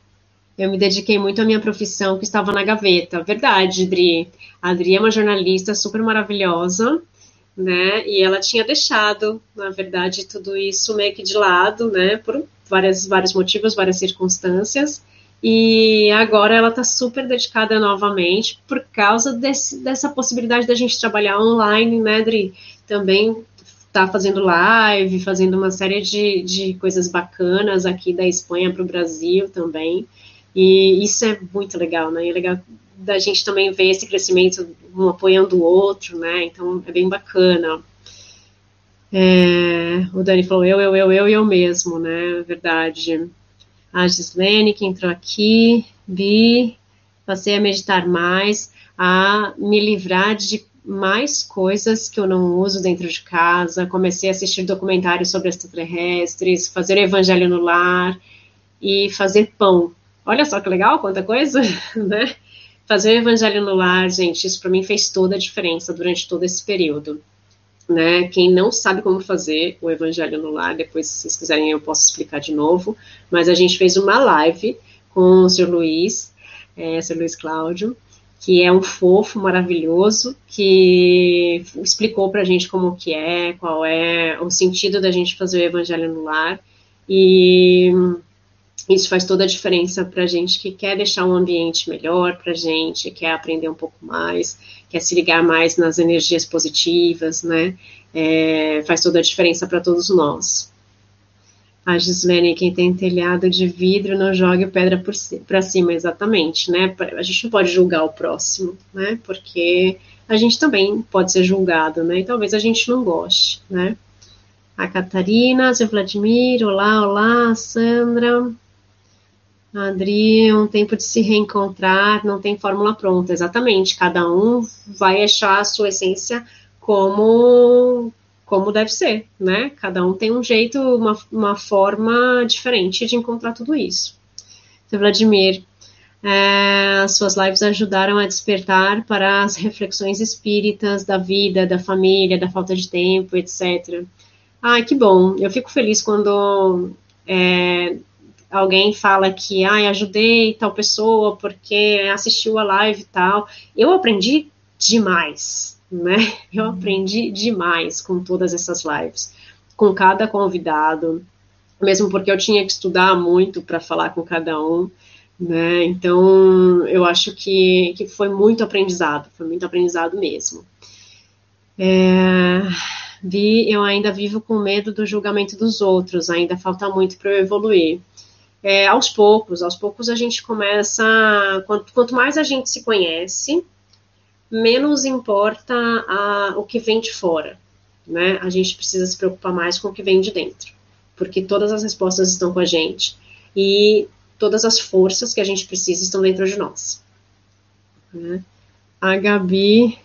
eu me dediquei muito à minha profissão que estava na gaveta. Verdade, Adri. A Adri é uma jornalista super maravilhosa, né? E ela tinha deixado, na verdade, tudo isso meio que de lado, né? Por várias, vários motivos, várias circunstâncias. E agora ela está super dedicada novamente por causa desse, dessa possibilidade da gente trabalhar online, né, Dri? Também está fazendo live, fazendo uma série de, de coisas bacanas aqui da Espanha para o Brasil também. E isso é muito legal, né? É legal da gente também ver esse crescimento, um apoiando o outro, né? Então é bem bacana. É, o Dani falou eu, eu, eu, eu e eu mesmo, né? Verdade a Gislene, que entrou aqui, Bi, passei a meditar mais, a me livrar de mais coisas que eu não uso dentro de casa, comecei a assistir documentários sobre extraterrestres, fazer evangelho no lar e fazer pão. Olha só que legal, quanta coisa, [laughs] né? Fazer evangelho no lar, gente, isso para mim fez toda a diferença durante todo esse período né? Quem não sabe como fazer o Evangelho no Lar, depois, se vocês quiserem, eu posso explicar de novo. Mas a gente fez uma live com o Sr. Luiz, é, Sr. Luiz Cláudio, que é um fofo maravilhoso, que explicou para a gente como que é, qual é o sentido da gente fazer o Evangelho no Lar. E isso faz toda a diferença para a gente que quer deixar um ambiente melhor para a gente, quer aprender um pouco mais, quer se ligar mais nas energias positivas, né? É, faz toda a diferença para todos nós. A Gislene, quem tem telhado de vidro, não jogue pedra para cima, exatamente, né? A gente não pode julgar o próximo, né? Porque a gente também pode ser julgado, né? E talvez a gente não goste, né? A Catarina, seu Vladimir, olá, olá, Sandra. Adri, é um tempo de se reencontrar, não tem fórmula pronta, exatamente. Cada um vai achar a sua essência como como deve ser, né? Cada um tem um jeito, uma, uma forma diferente de encontrar tudo isso. Então, Vladimir, é, as suas lives ajudaram a despertar para as reflexões espíritas da vida, da família, da falta de tempo, etc. Ai, que bom. Eu fico feliz quando é, alguém fala que, ai, ajudei tal pessoa porque assistiu a live e tal. Eu aprendi demais, né? [laughs] Eu aprendi demais com todas essas lives, com cada convidado, mesmo porque eu tinha que estudar muito para falar com cada um, né? Então, eu acho que, que foi muito aprendizado, foi muito aprendizado mesmo. É, vi, eu ainda vivo com medo do julgamento dos outros, ainda falta muito para eu evoluir é, aos poucos, aos poucos a gente começa, quanto, quanto mais a gente se conhece, menos importa a, o que vem de fora, né? A gente precisa se preocupar mais com o que vem de dentro, porque todas as respostas estão com a gente e todas as forças que a gente precisa estão dentro de nós. Né? A Gabi,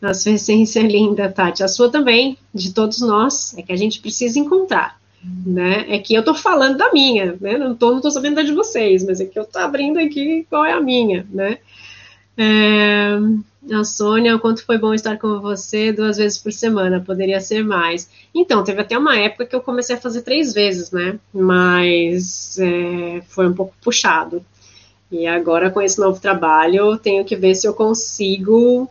a sua essência é linda, Tati, a sua também, de todos nós, é que a gente precisa encontrar né? É que eu tô falando da minha, né? Não tô, não tô sabendo da de vocês, mas é que eu tô abrindo aqui qual é a minha, né? É, a Sônia, quanto foi bom estar com você duas vezes por semana, poderia ser mais. Então, teve até uma época que eu comecei a fazer três vezes, né? Mas é, foi um pouco puxado. E agora, com esse novo trabalho, eu tenho que ver se eu consigo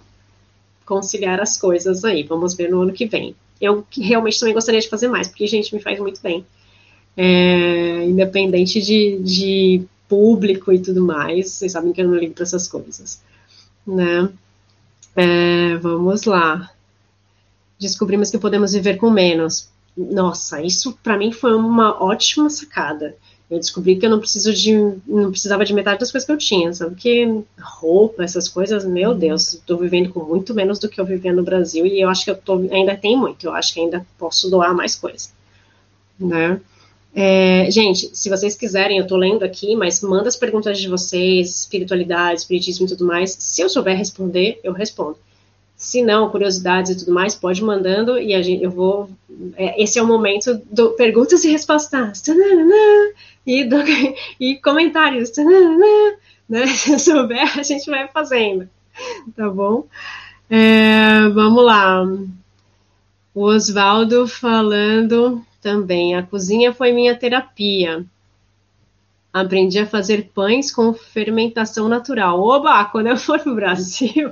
conciliar as coisas aí. Vamos ver no ano que vem eu realmente também gostaria de fazer mais, porque, gente, me faz muito bem. É, independente de, de público e tudo mais, vocês sabem que eu não ligo para essas coisas, né? É, vamos lá. Descobrimos que podemos viver com menos. Nossa, isso para mim foi uma ótima sacada. Eu descobri que eu não preciso de, não precisava de metade das coisas que eu tinha, sabe? Que roupa, essas coisas, meu Deus, estou vivendo com muito menos do que eu vivia no Brasil e eu acho que eu tô, ainda tem muito, eu acho que ainda posso doar mais coisa, né? É, gente, se vocês quiserem, eu estou lendo aqui, mas manda as perguntas de vocês, espiritualidade, espiritismo e tudo mais. Se eu souber responder, eu respondo. Se não, curiosidades e tudo mais, pode mandando e a gente, eu vou. É, esse é o momento do perguntas e respostas e, do, [laughs] e comentários, né? [laughs] Se souber, a gente vai fazendo, tá bom? É, vamos lá. O Oswaldo falando também. A cozinha foi minha terapia. Aprendi a fazer pães com fermentação natural. Oba, quando eu for pro Brasil,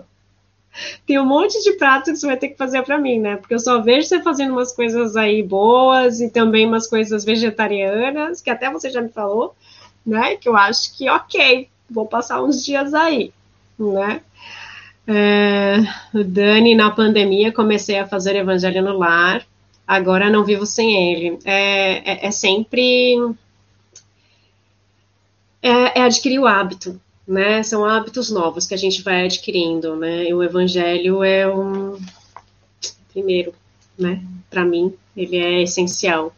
tem um monte de pratos que você vai ter que fazer para mim, né? Porque eu só vejo você fazendo umas coisas aí boas e também umas coisas vegetarianas, que até você já me falou, né? Que eu acho que ok, vou passar uns dias aí, né? É, Dani, na pandemia, comecei a fazer evangelho no lar, agora não vivo sem ele. É, é, é sempre. É, é adquirir o hábito, né? São hábitos novos que a gente vai adquirindo, né? E o evangelho é um primeiro, né? Para mim, ele é essencial.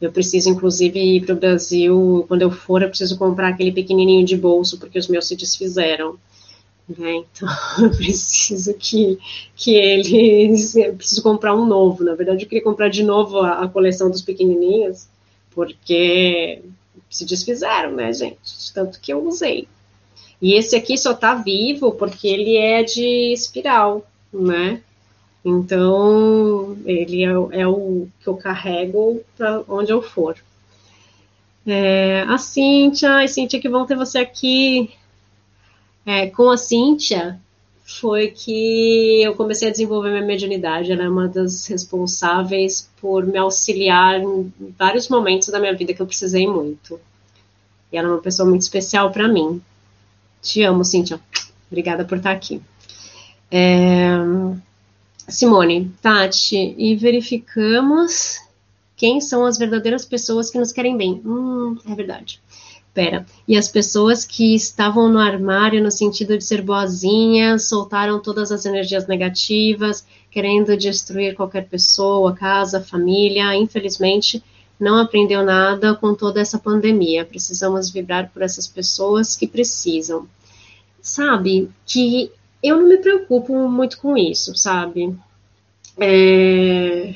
Eu preciso, inclusive, ir para o Brasil. Quando eu for, eu preciso comprar aquele pequenininho de bolso, porque os meus se desfizeram. Né? Então, [laughs] eu preciso que, que eles. Eu preciso comprar um novo. Na verdade, eu queria comprar de novo a, a coleção dos pequenininhos, porque se desfizeram, né, gente? Tanto que eu usei. E esse aqui só tá vivo porque ele é de espiral, né? Então, ele é, é o que eu carrego para onde eu for. É, a Cíntia, a Cíntia, que bom ter você aqui. É, com a Cíntia, foi que eu comecei a desenvolver minha mediunidade. Ela é uma das responsáveis por me auxiliar em vários momentos da minha vida que eu precisei muito. E ela é uma pessoa muito especial para mim. Te amo, Cíntia. Obrigada por estar aqui. É... Simone, Tati, e verificamos quem são as verdadeiras pessoas que nos querem bem. Hum, é verdade. Pera. E as pessoas que estavam no armário no sentido de ser boazinhas, soltaram todas as energias negativas, querendo destruir qualquer pessoa, casa, família. Infelizmente, não aprendeu nada com toda essa pandemia. Precisamos vibrar por essas pessoas que precisam. Sabe, que eu não me preocupo muito com isso, sabe? É,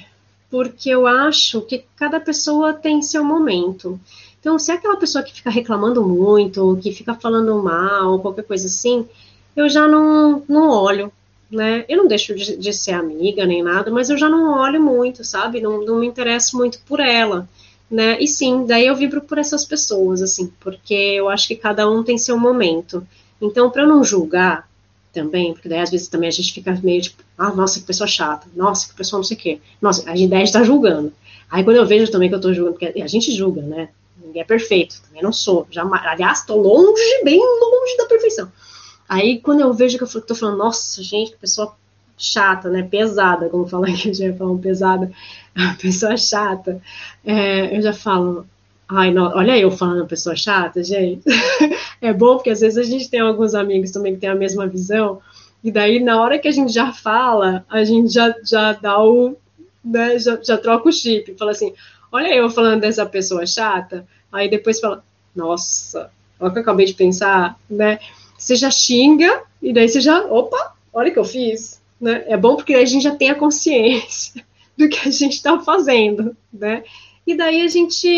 porque eu acho que cada pessoa tem seu momento. Então, se é aquela pessoa que fica reclamando muito, que fica falando mal, qualquer coisa assim, eu já não, não olho, né? Eu não deixo de, de ser amiga nem nada, mas eu já não olho muito, sabe? Não, não me interesso muito por ela. né? E sim, daí eu vibro por essas pessoas, assim, porque eu acho que cada um tem seu momento. Então, para não julgar também, porque daí às vezes também a gente fica meio tipo, ah, nossa, que pessoa chata, nossa, que pessoa não sei o quê. Nossa, a ideia está julgando. Aí quando eu vejo também que eu tô julgando, porque a gente julga, né? Ninguém é perfeito, também não sou. Jamais, aliás, tô longe, bem longe da perfeição. Aí quando eu vejo que eu tô falando, nossa, gente, que pessoa chata, né? Pesada, como fala [laughs] aqui, já falam pesada, pessoa chata. É, eu já falo, ai, não, olha eu falando pessoa chata, gente. [laughs] é bom porque às vezes a gente tem alguns amigos também que têm a mesma visão, e daí na hora que a gente já fala, a gente já, já dá o, né, já, já troca o chip, fala assim, olha eu falando dessa pessoa chata, aí depois fala, nossa, olha o que eu acabei de pensar, né? Você já xinga, e daí você já, opa, olha o que eu fiz, né? É bom porque a gente já tem a consciência [laughs] do que a gente está fazendo, né? E daí a gente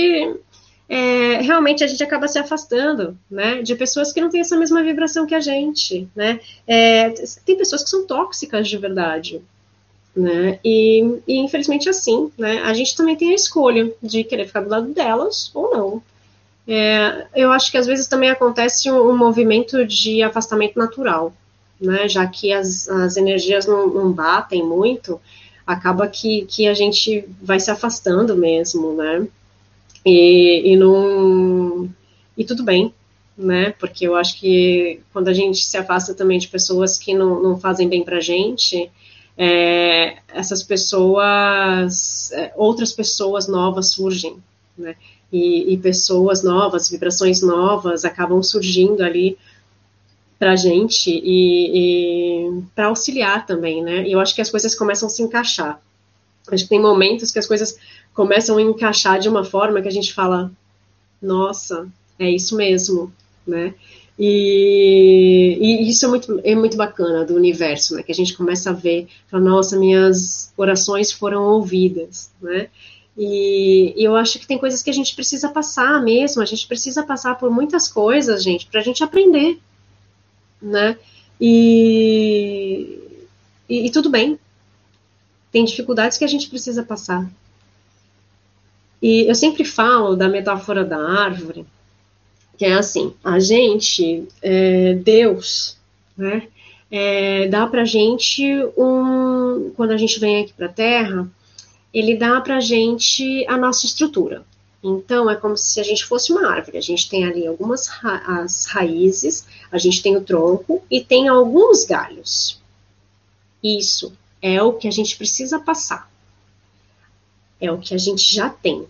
é, realmente a gente acaba se afastando, né, de pessoas que não têm essa mesma vibração que a gente, né? É, tem pessoas que são tóxicas de verdade, né? E, e infelizmente assim, né? A gente também tem a escolha de querer ficar do lado delas ou não. É, eu acho que às vezes também acontece um, um movimento de afastamento natural, né? Já que as, as energias não, não batem muito, acaba que, que a gente vai se afastando mesmo, né? E, e não. E tudo bem, né? Porque eu acho que quando a gente se afasta também de pessoas que não, não fazem bem pra gente, é, essas pessoas, é, outras pessoas novas surgem, né? E, e, pessoas novas, vibrações novas acabam surgindo ali para gente e, e para auxiliar também, né? E eu acho que as coisas começam a se encaixar. Acho que tem momentos que as coisas começam a encaixar de uma forma que a gente fala, nossa, é isso mesmo, né? E, e, isso é muito, é muito bacana do universo, né? Que a gente começa a ver, fala, nossa, minhas orações foram ouvidas, né? E, eu acho que tem coisas que a gente precisa passar mesmo, a gente precisa passar por muitas coisas, gente, para a gente aprender, né? E, e, e tudo bem. Tem dificuldades que a gente precisa passar. E eu sempre falo da metáfora da árvore, que é assim: a gente, é, Deus, né? É, dá para gente um. Quando a gente vem aqui para a Terra, ele dá para gente a nossa estrutura. Então, é como se a gente fosse uma árvore. A gente tem ali algumas ra as raízes, a gente tem o tronco e tem alguns galhos. Isso é o que a gente precisa passar. É o que a gente já tem.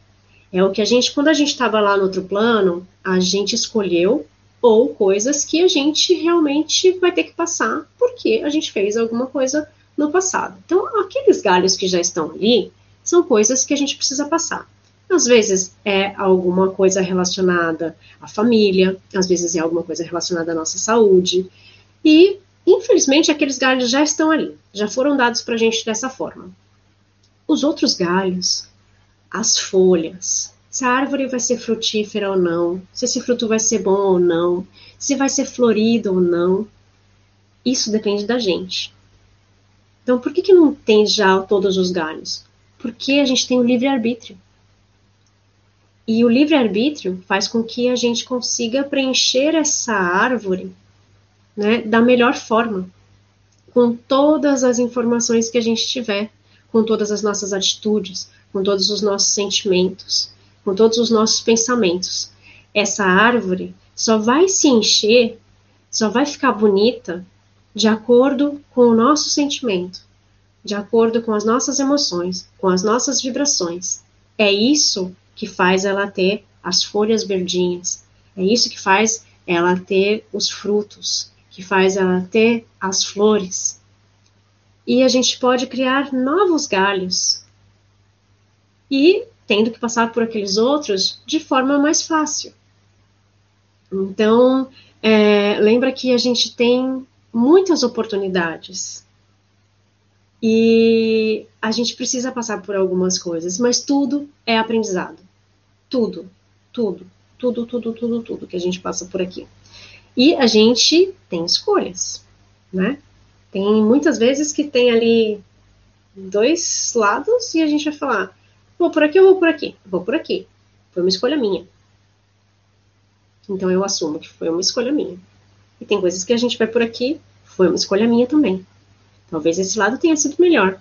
É o que a gente, quando a gente estava lá no outro plano, a gente escolheu ou coisas que a gente realmente vai ter que passar porque a gente fez alguma coisa no passado. Então, aqueles galhos que já estão ali são coisas que a gente precisa passar. Às vezes é alguma coisa relacionada à família, às vezes é alguma coisa relacionada à nossa saúde. E, infelizmente, aqueles galhos já estão ali, já foram dados para a gente dessa forma. Os outros galhos, as folhas, se a árvore vai ser frutífera ou não, se esse fruto vai ser bom ou não, se vai ser florido ou não, isso depende da gente. Então, por que, que não tem já todos os galhos? Porque a gente tem o livre-arbítrio. E o livre-arbítrio faz com que a gente consiga preencher essa árvore né, da melhor forma, com todas as informações que a gente tiver, com todas as nossas atitudes, com todos os nossos sentimentos, com todos os nossos pensamentos. Essa árvore só vai se encher, só vai ficar bonita de acordo com o nosso sentimento, de acordo com as nossas emoções, com as nossas vibrações. É isso que faz ela ter as folhas verdinhas. É isso que faz ela ter os frutos, que faz ela ter as flores. E a gente pode criar novos galhos. E tendo que passar por aqueles outros de forma mais fácil. Então, é, lembra que a gente tem muitas oportunidades. E a gente precisa passar por algumas coisas, mas tudo é aprendizado. Tudo, tudo, tudo, tudo, tudo, tudo que a gente passa por aqui. E a gente tem escolhas, né? Tem muitas vezes que tem ali dois lados e a gente vai falar, vou por aqui ou vou por aqui? Vou por aqui. Foi uma escolha minha. Então eu assumo que foi uma escolha minha. E tem coisas que a gente vai por aqui, foi uma escolha minha também. Talvez esse lado tenha sido melhor,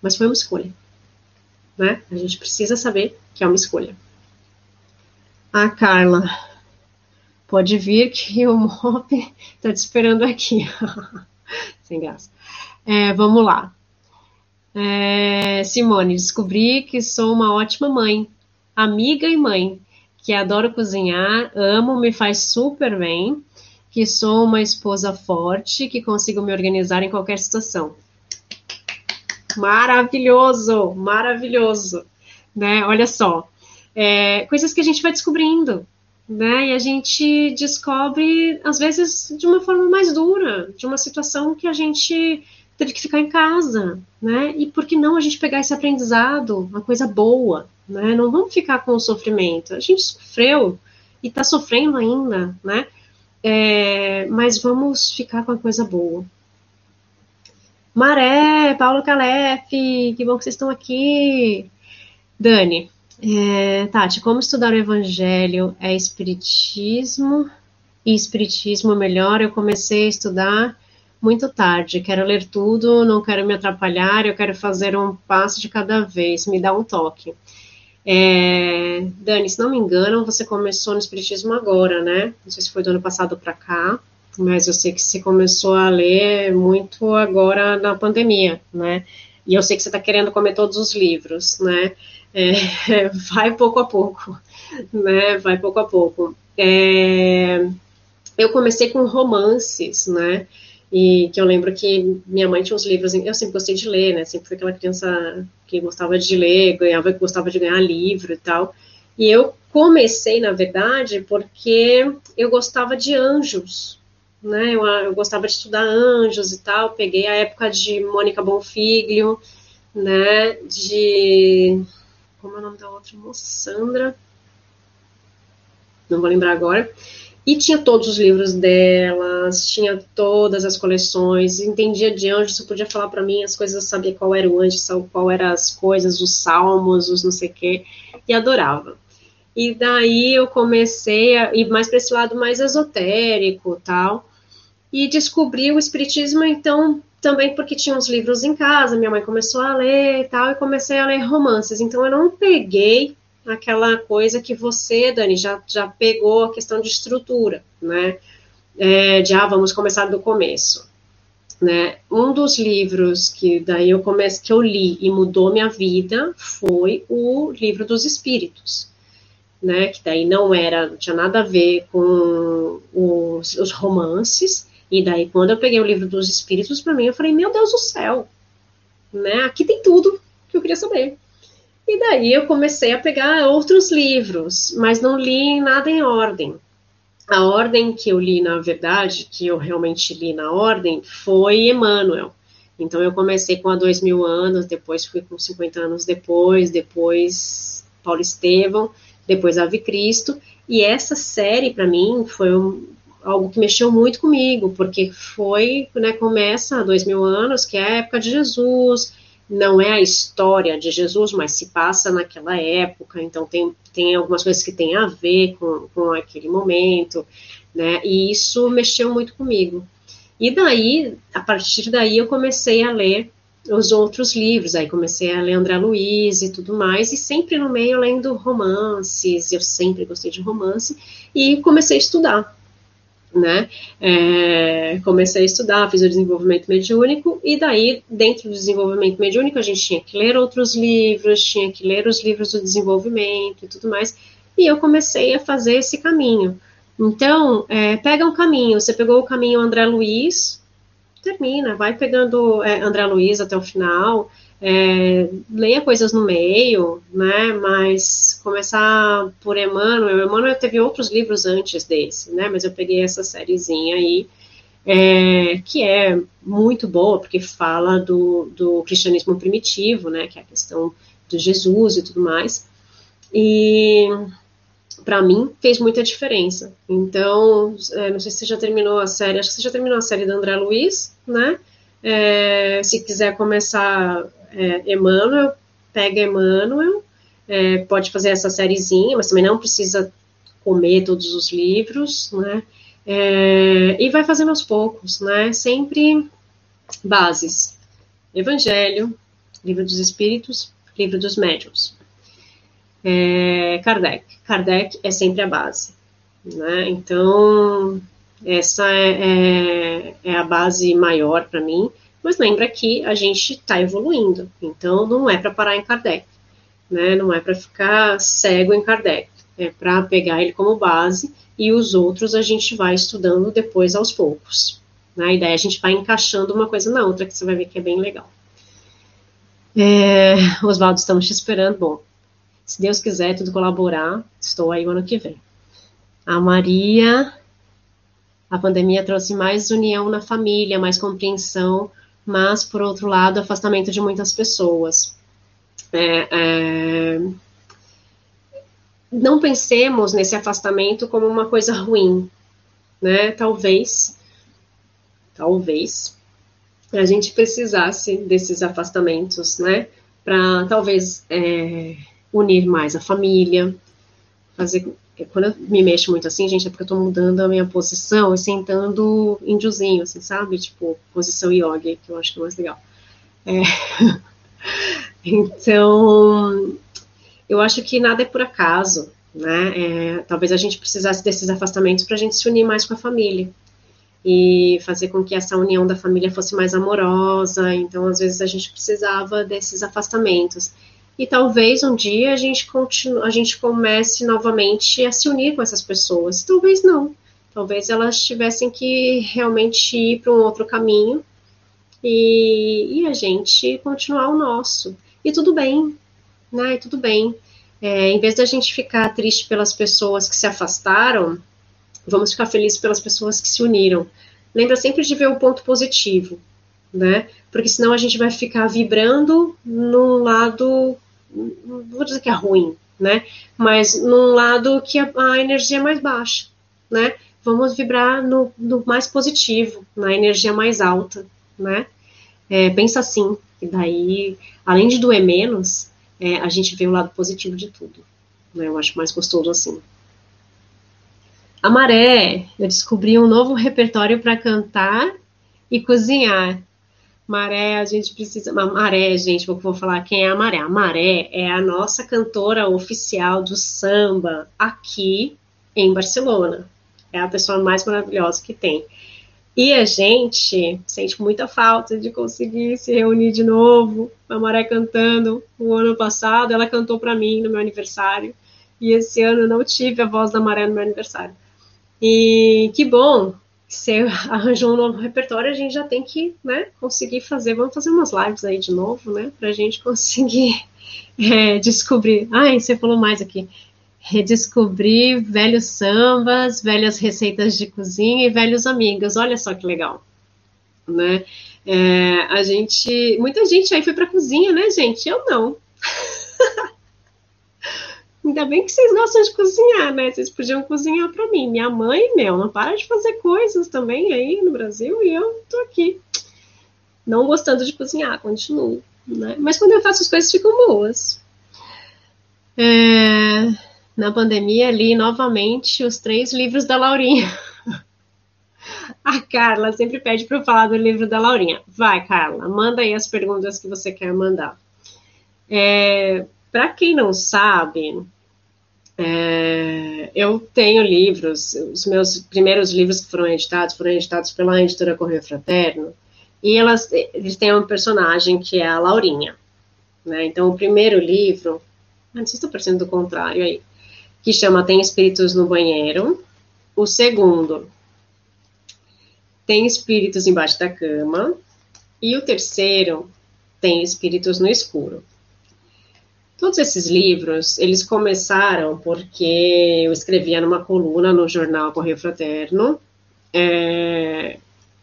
mas foi uma escolha. Né? A gente precisa saber que é uma escolha. A Carla, pode vir que [laughs] o Mop está te esperando aqui. [laughs] Sem graça. É, vamos lá. É, Simone, descobri que sou uma ótima mãe, amiga e mãe, que adoro cozinhar, amo, me faz super bem, que sou uma esposa forte, que consigo me organizar em qualquer situação. Maravilhoso, maravilhoso, né? Olha só, é, coisas que a gente vai descobrindo, né? E a gente descobre, às vezes, de uma forma mais dura, de uma situação que a gente teve que ficar em casa, né? E por que não a gente pegar esse aprendizado, uma coisa boa, né? Não vamos ficar com o sofrimento. A gente sofreu e está sofrendo ainda, né? É, mas vamos ficar com a coisa boa. Maré, Paulo Calef, que bom que vocês estão aqui. Dani, é, Tati, como estudar o Evangelho é Espiritismo e Espiritismo melhor? Eu comecei a estudar muito tarde, quero ler tudo, não quero me atrapalhar, eu quero fazer um passo de cada vez, me dá um toque. É, Dani, se não me engano, você começou no Espiritismo agora, né? Não sei se foi do ano passado para cá, mas eu sei que você começou a ler muito agora na pandemia, né? E eu sei que você está querendo comer todos os livros, né? É, [laughs] vai pouco a pouco, né? Vai pouco a pouco. É, eu comecei com romances, né? E que eu lembro que minha mãe tinha uns livros, eu sempre gostei de ler, né? Sempre fui aquela criança que gostava de ler, ganhava, gostava de ganhar livro e tal. E eu comecei, na verdade, porque eu gostava de anjos, né? Eu, eu gostava de estudar anjos e tal. Peguei a época de Mônica Bonfiglio, né? De como é o nome da outra moça? Sandra. Não vou lembrar agora. E tinha todos os livros delas, tinha todas as coleções, entendia de anjos, você podia falar para mim as coisas, eu sabia qual era o anjo, qual eram as coisas, os salmos, os não sei o quê, e adorava. E daí eu comecei a ir mais para esse lado mais esotérico tal, e descobri o espiritismo, então, também porque tinha uns livros em casa, minha mãe começou a ler e tal, e comecei a ler romances, então eu não peguei aquela coisa que você, Dani, já, já pegou a questão de estrutura, né? É, de, ah, vamos começar do começo. Né? Um dos livros que daí eu comecei, que eu li e mudou minha vida foi o livro dos Espíritos, né? Que daí não era, não tinha nada a ver com os, os romances. E daí quando eu peguei o livro dos Espíritos para mim, eu falei, meu Deus do céu, né? Aqui tem tudo que eu queria saber. E daí eu comecei a pegar outros livros, mas não li nada em ordem. A ordem que eu li, na verdade, que eu realmente li na ordem, foi Emmanuel. Então eu comecei com a dois mil anos, depois fui com 50 anos depois, depois Paulo Estevão, depois Ave Cristo. E essa série, para mim, foi um, algo que mexeu muito comigo, porque foi, né, começa há dois mil anos, que é a época de Jesus, não é a história de Jesus, mas se passa naquela época, então tem, tem algumas coisas que têm a ver com, com aquele momento, né? E isso mexeu muito comigo. E daí, a partir daí, eu comecei a ler os outros livros, aí comecei a ler André Luiz e tudo mais, e sempre no meio lendo romances, eu sempre gostei de romance, e comecei a estudar né? É, comecei a estudar, fiz o desenvolvimento mediúnico, e daí, dentro do desenvolvimento mediúnico, a gente tinha que ler outros livros, tinha que ler os livros do desenvolvimento e tudo mais, e eu comecei a fazer esse caminho. Então, é, pega um caminho, você pegou o caminho André Luiz, termina, vai pegando é, André Luiz até o final, é, leia coisas no meio, né, mas começar por Emmanuel, Emmanuel teve outros livros antes desse, né, mas eu peguei essa sériezinha aí, é, que é muito boa, porque fala do, do cristianismo primitivo, né, que é a questão de Jesus e tudo mais, e para mim fez muita diferença. Então, é, não sei se você já terminou a série, acho que você já terminou a série da André Luiz, né, é, se quiser começar é, Emmanuel, pega Emmanuel, é, pode fazer essa sériezinha, mas também não precisa comer todos os livros, né? É, e vai fazendo aos poucos, né? Sempre bases. Evangelho, Livro dos Espíritos, Livro dos Médiuns. É, Kardec. Kardec é sempre a base. Né? Então, essa é, é, é a base maior para mim. Mas lembra que a gente está evoluindo. Então, não é para parar em Kardec. Né? Não é para ficar cego em Kardec. É para pegar ele como base e os outros a gente vai estudando depois aos poucos. Né? E daí a gente vai encaixando uma coisa na outra, que você vai ver que é bem legal. É, Oswaldo, estamos te esperando. Bom, se Deus quiser tudo colaborar, estou aí o ano que vem. A Maria, a pandemia trouxe mais união na família, mais compreensão, mas, por outro lado, afastamento de muitas pessoas. É, é, não pensemos nesse afastamento como uma coisa ruim, né? Talvez, talvez, a gente precisasse desses afastamentos, né? Para talvez é, unir mais a família, fazer. Quando eu me mexo muito assim, gente, é porque eu tô mudando a minha posição e sentando índiozinho, assim, sabe? Tipo, posição yoga, que eu acho que é mais legal. É. [laughs] então, eu acho que nada é por acaso, né? É, talvez a gente precisasse desses afastamentos para a gente se unir mais com a família e fazer com que essa união da família fosse mais amorosa. Então, às vezes a gente precisava desses afastamentos. E talvez um dia a gente continue, a gente comece novamente a se unir com essas pessoas. Talvez não. Talvez elas tivessem que realmente ir para um outro caminho e, e, a gente continuar o nosso. E tudo bem, né? E tudo bem. É, em vez da gente ficar triste pelas pessoas que se afastaram, vamos ficar felizes pelas pessoas que se uniram. Lembra sempre de ver o ponto positivo, né? Porque senão a gente vai ficar vibrando num lado, vou dizer que é ruim, né? Mas num lado que a, a energia é mais baixa, né? Vamos vibrar no, no, mais positivo, na energia mais alta, né? É, pensa assim, e daí, além de doer menos, é, a gente vê o lado positivo de tudo. Né? Eu acho mais gostoso assim. A Maré, eu descobri um novo repertório para cantar e cozinhar. Maré, a gente precisa. Maré, gente, vou, vou falar quem é a Maré. A Maré é a nossa cantora oficial do samba aqui em Barcelona. É a pessoa mais maravilhosa que tem. E a gente sente muita falta de conseguir se reunir de novo. A Maré cantando. O ano passado ela cantou para mim no meu aniversário. E esse ano eu não tive a voz da Maré no meu aniversário. E que bom você arranjou um novo repertório, a gente já tem que né, conseguir fazer. Vamos fazer umas lives aí de novo, né? Para a gente conseguir [laughs] é, descobrir. Ai, você falou mais aqui redescobrir velhos sambas, velhas receitas de cozinha e velhos amigos. Olha só que legal, né? É, a gente, muita gente aí foi para cozinha, né, gente? Eu não. [laughs] Ainda bem que vocês gostam de cozinhar, né? Vocês podiam cozinhar para mim. Minha mãe, meu, não para de fazer coisas também aí no Brasil e eu tô aqui. Não gostando de cozinhar, continuo. Né? Mas quando eu faço as coisas ficam boas. É na pandemia, li novamente os três livros da Laurinha. [laughs] A Carla sempre pede para eu falar do livro da Laurinha. Vai, Carla, manda aí as perguntas que você quer mandar. É, para quem não sabe, é, eu tenho livros, os meus primeiros livros que foram editados foram editados pela editora Correio Fraterno, e elas, eles têm um personagem que é a Laurinha. Né? Então, o primeiro livro, não sei se estou parecendo do contrário aí que chama Tem Espíritos no Banheiro. O segundo, Tem Espíritos Embaixo da Cama. E o terceiro, Tem Espíritos no Escuro. Todos esses livros, eles começaram porque eu escrevia numa coluna no jornal Correio Fraterno, é,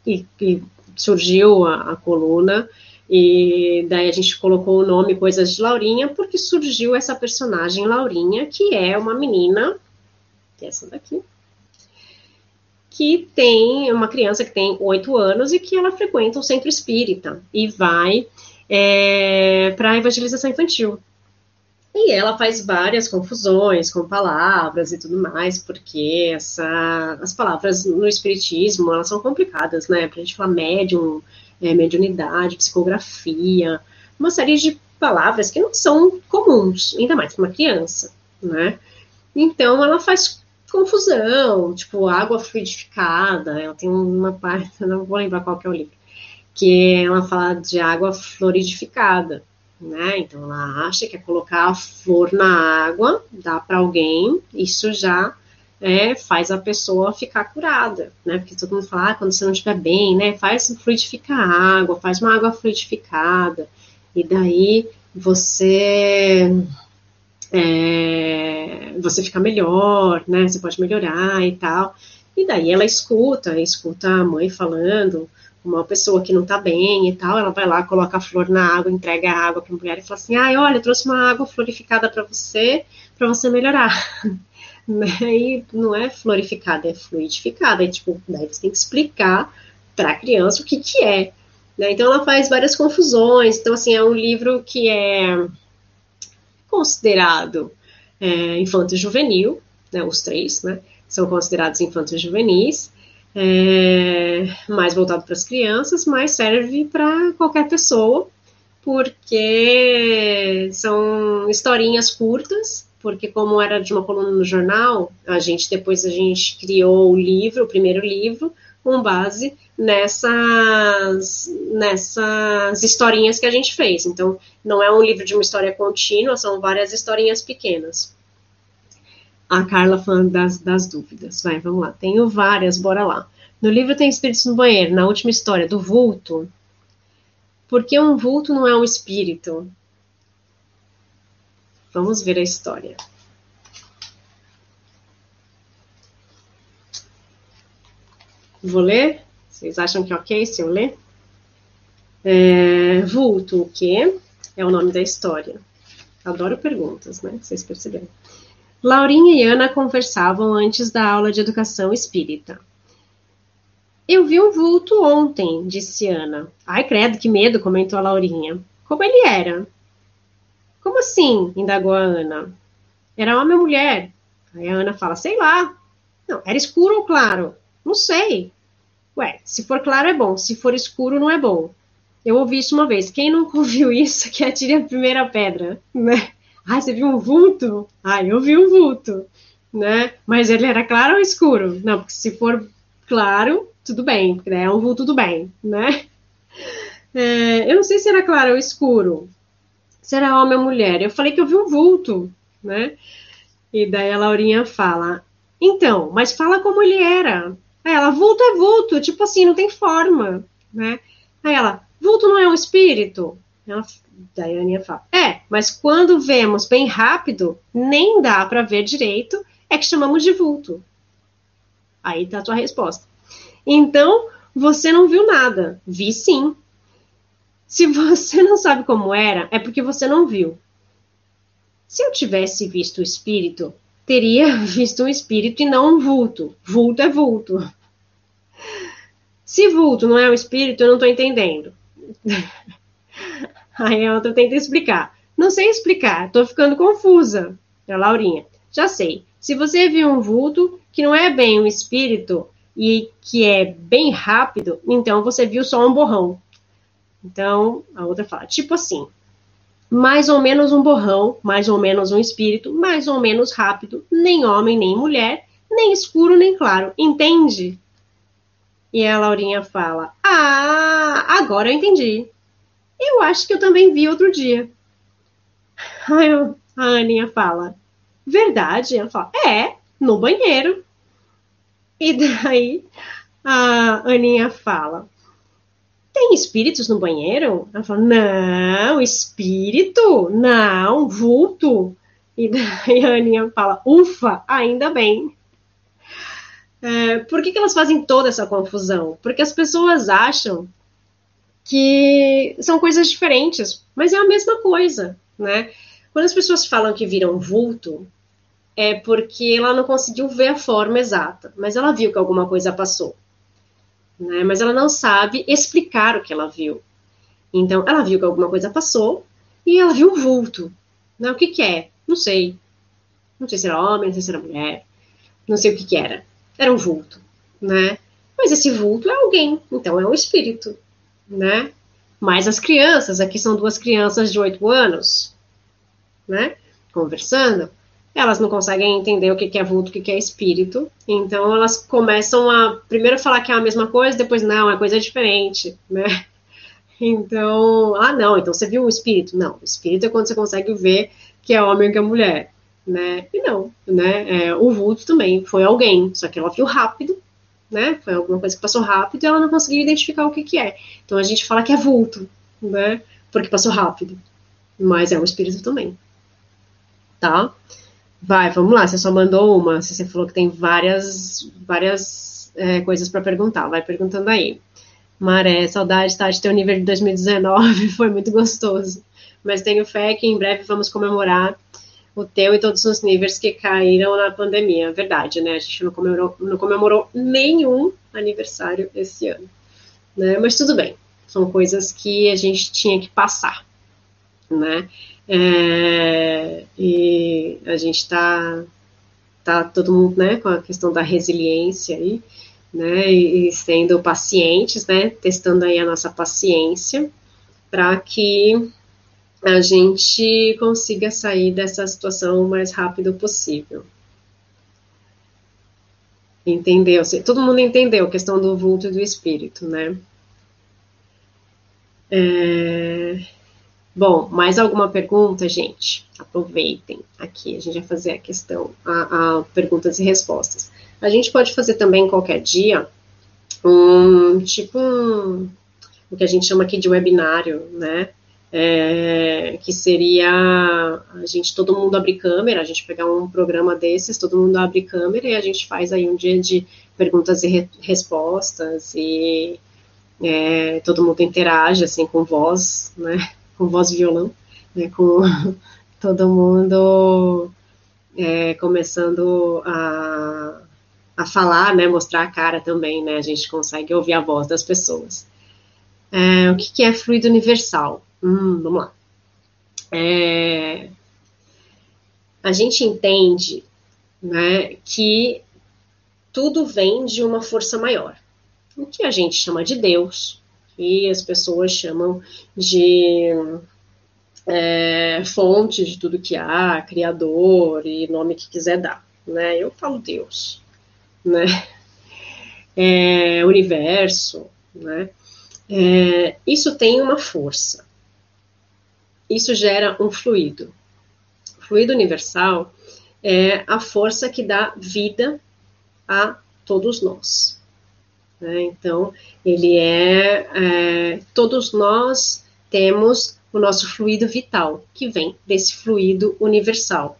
e, e, surgiu a, a coluna, e daí a gente colocou o nome Coisas de Laurinha, porque surgiu essa personagem Laurinha, que é uma menina, que é essa daqui, que tem uma criança que tem oito anos e que ela frequenta o centro espírita e vai é, para a evangelização infantil. E ela faz várias confusões com palavras e tudo mais, porque essa, as palavras no espiritismo, elas são complicadas, né? Pra gente falar médium, é, mediunidade, psicografia, uma série de palavras que não são comuns, ainda mais para uma criança, né? Então ela faz confusão, tipo água fluidificada, ela tem uma [laughs] parte, não vou lembrar qual que é o livro, que ela fala de água floridificada, né? Então ela acha que é colocar a flor na água, dá para alguém, isso já é, faz a pessoa ficar curada, né? Porque todo mundo fala, ah, quando você não estiver bem, né? Faz fluidificar a água, faz uma água fluidificada, e daí você é, você fica melhor, né? Você pode melhorar e tal. E daí ela escuta, escuta a mãe falando, uma pessoa que não tá bem e tal, ela vai lá, coloca a flor na água, entrega a água para a mulher e fala assim: ai, olha, eu trouxe uma água florificada para você, para você melhorar. [laughs] né? E não é florificada, é fluidificada. E, tipo, daí você tem que explicar para a criança o que, que é. Né? Então ela faz várias confusões. Então, assim, é um livro que é considerado é, infanto-juvenil, né? Os três, né? São considerados infantos-juvenis é, mais voltado para as crianças, mas serve para qualquer pessoa, porque são historinhas curtas, porque como era de uma coluna no jornal, a gente depois a gente criou o livro, o primeiro livro, com base nessas nessas historinhas que a gente fez. Então, não é um livro de uma história contínua, são várias historinhas pequenas a Carla falando das, das dúvidas. Vai, vamos lá. Tenho várias, bora lá. No livro tem espíritos no banheiro, na última história, do vulto. Por que um vulto não é um espírito? Vamos ver a história. Vou ler? Vocês acham que é ok se eu ler? É, vulto, o quê? É o nome da história. Adoro perguntas, né? Vocês perceberam. Laurinha e Ana conversavam antes da aula de educação espírita. Eu vi um vulto ontem, disse Ana. Ai, credo, que medo, comentou a Laurinha. Como ele era? Como assim? indagou a Ana. Era homem ou mulher? Aí a Ana fala, sei lá. Não, era escuro ou claro? Não sei. Ué, se for claro é bom, se for escuro não é bom. Eu ouvi isso uma vez. Quem nunca [laughs] ouviu isso, que atire a primeira pedra, né? Ah, você viu um vulto? Ah, eu vi um vulto, né? Mas ele era claro ou escuro? Não, porque se for claro, tudo bem, porque é um vulto, tudo bem, né? É, eu não sei se era claro ou escuro, se era homem ou mulher. Eu falei que eu vi um vulto, né? E daí a Laurinha fala, então, mas fala como ele era. Aí ela, vulto é vulto, tipo assim, não tem forma, né? Aí ela, vulto não é um espírito? Ela, daí a Aninha fala, é, mas quando vemos bem rápido, nem dá para ver direito, é que chamamos de vulto. Aí tá a tua resposta. Então, você não viu nada. Vi sim. Se você não sabe como era, é porque você não viu. Se eu tivesse visto o espírito, teria [laughs] visto um espírito e não um vulto. Vulto é vulto. Se vulto não é um espírito, eu não estou entendendo. [laughs] Aí a outra tenta explicar. Não sei explicar, tô ficando confusa. A Laurinha. Já sei. Se você viu um vulto que não é bem um espírito e que é bem rápido, então você viu só um borrão. Então, a outra fala, tipo assim, mais ou menos um borrão, mais ou menos um espírito, mais ou menos rápido, nem homem, nem mulher, nem escuro, nem claro, entende? E a Laurinha fala, ah, agora eu entendi. Eu acho que eu também vi outro dia. Aí a Aninha fala, verdade? Ela fala, é, no banheiro. E daí a Aninha fala, tem espíritos no banheiro? Ela fala, não, espírito? Não, vulto. E daí a Aninha fala, ufa, ainda bem. É, por que, que elas fazem toda essa confusão? Porque as pessoas acham que são coisas diferentes, mas é a mesma coisa, né? Quando as pessoas falam que viram vulto, é porque ela não conseguiu ver a forma exata, mas ela viu que alguma coisa passou, né? Mas ela não sabe explicar o que ela viu. Então, ela viu que alguma coisa passou e ela viu o vulto. Né? O que, que é? Não sei. Não sei se era homem, não sei se era mulher. Não sei o que, que era. Era um vulto, né? Mas esse vulto é alguém, então é um espírito, né? Mas as crianças, aqui são duas crianças de oito anos, né? Conversando, elas não conseguem entender o que é vulto, o que é espírito. Então elas começam a primeiro falar que é a mesma coisa, depois não, é coisa diferente, né? Então, ah, não, então você viu o espírito? Não, o espírito é quando você consegue ver que é homem que é mulher, né? E não, né? É, o vulto também foi alguém, só que ela viu rápido, né? Foi alguma coisa que passou rápido e ela não conseguiu identificar o que que é. Então a gente fala que é vulto, né? Porque passou rápido. Mas é um espírito também. Tá? Vai, vamos lá. Você só mandou uma. Você falou que tem várias, várias é, coisas para perguntar. Vai perguntando aí. Maré, saudade tá, de ter o nível de 2019. [laughs] Foi muito gostoso. Mas tenho fé que em breve vamos comemorar o teu e todos os níveis que caíram na pandemia. Verdade, né? A gente não comemorou, não comemorou nenhum aniversário esse ano. Né? Mas tudo bem. São coisas que a gente tinha que passar. Né? É, e a gente está tá todo mundo né, com a questão da resiliência aí, né, e, sendo pacientes, né, testando aí a nossa paciência para que a gente consiga sair dessa situação o mais rápido possível. Entendeu? Todo mundo entendeu a questão do vulto e do espírito, né? É... Bom, mais alguma pergunta, gente? Aproveitem aqui, a gente vai fazer a questão, a, a perguntas e respostas. A gente pode fazer também qualquer dia um tipo um, o que a gente chama aqui de webinário, né? É, que seria a gente todo mundo abrir câmera, a gente pegar um programa desses, todo mundo abre câmera e a gente faz aí um dia de perguntas e re respostas e é, todo mundo interage assim com voz, né? [laughs] com voz violão, né, com [laughs] todo mundo é, começando a, a falar, né, mostrar a cara também, né, a gente consegue ouvir a voz das pessoas. É, o que, que, é fluido universal? Hum, vamos lá. É, a gente entende né, que tudo vem de uma força maior, o que a gente chama de Deus, que as pessoas chamam de é, fonte de tudo que há, criador e nome que quiser dar, né? Eu falo Deus, né? É, universo, né? É, isso tem uma força. Isso gera um fluido. O fluido universal é a força que dá vida a todos nós. Né? Então, ele é, é, todos nós temos o nosso fluido vital, que vem desse fluido universal.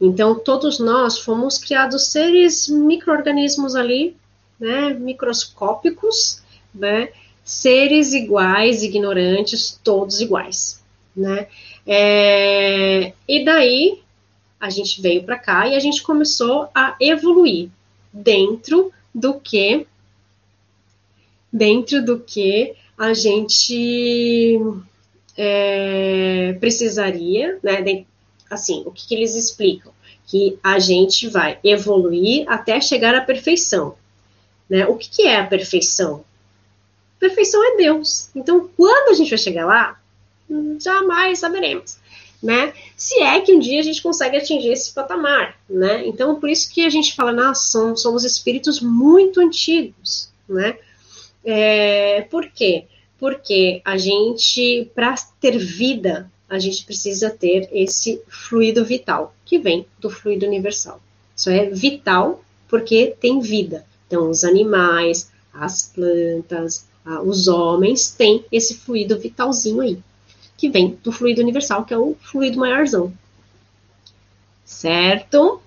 Então, todos nós fomos criados seres micro-organismos ali, né, microscópicos, né, seres iguais, ignorantes, todos iguais, né. É, e daí, a gente veio para cá e a gente começou a evoluir dentro do que dentro do que a gente é, precisaria, né? Assim, o que, que eles explicam? Que a gente vai evoluir até chegar à perfeição. Né? O que, que é a perfeição? Perfeição é Deus. Então, quando a gente vai chegar lá, jamais saberemos. Né? Se é que um dia a gente consegue atingir esse patamar, né? Então, por isso que a gente fala, nossa, somos espíritos muito antigos, né? É, por quê? Porque a gente, para ter vida, a gente precisa ter esse fluido vital, que vem do fluido universal. Isso é vital porque tem vida. Então, os animais, as plantas, os homens têm esse fluido vitalzinho aí, que vem do fluido universal, que é o fluido maiorzão. Certo?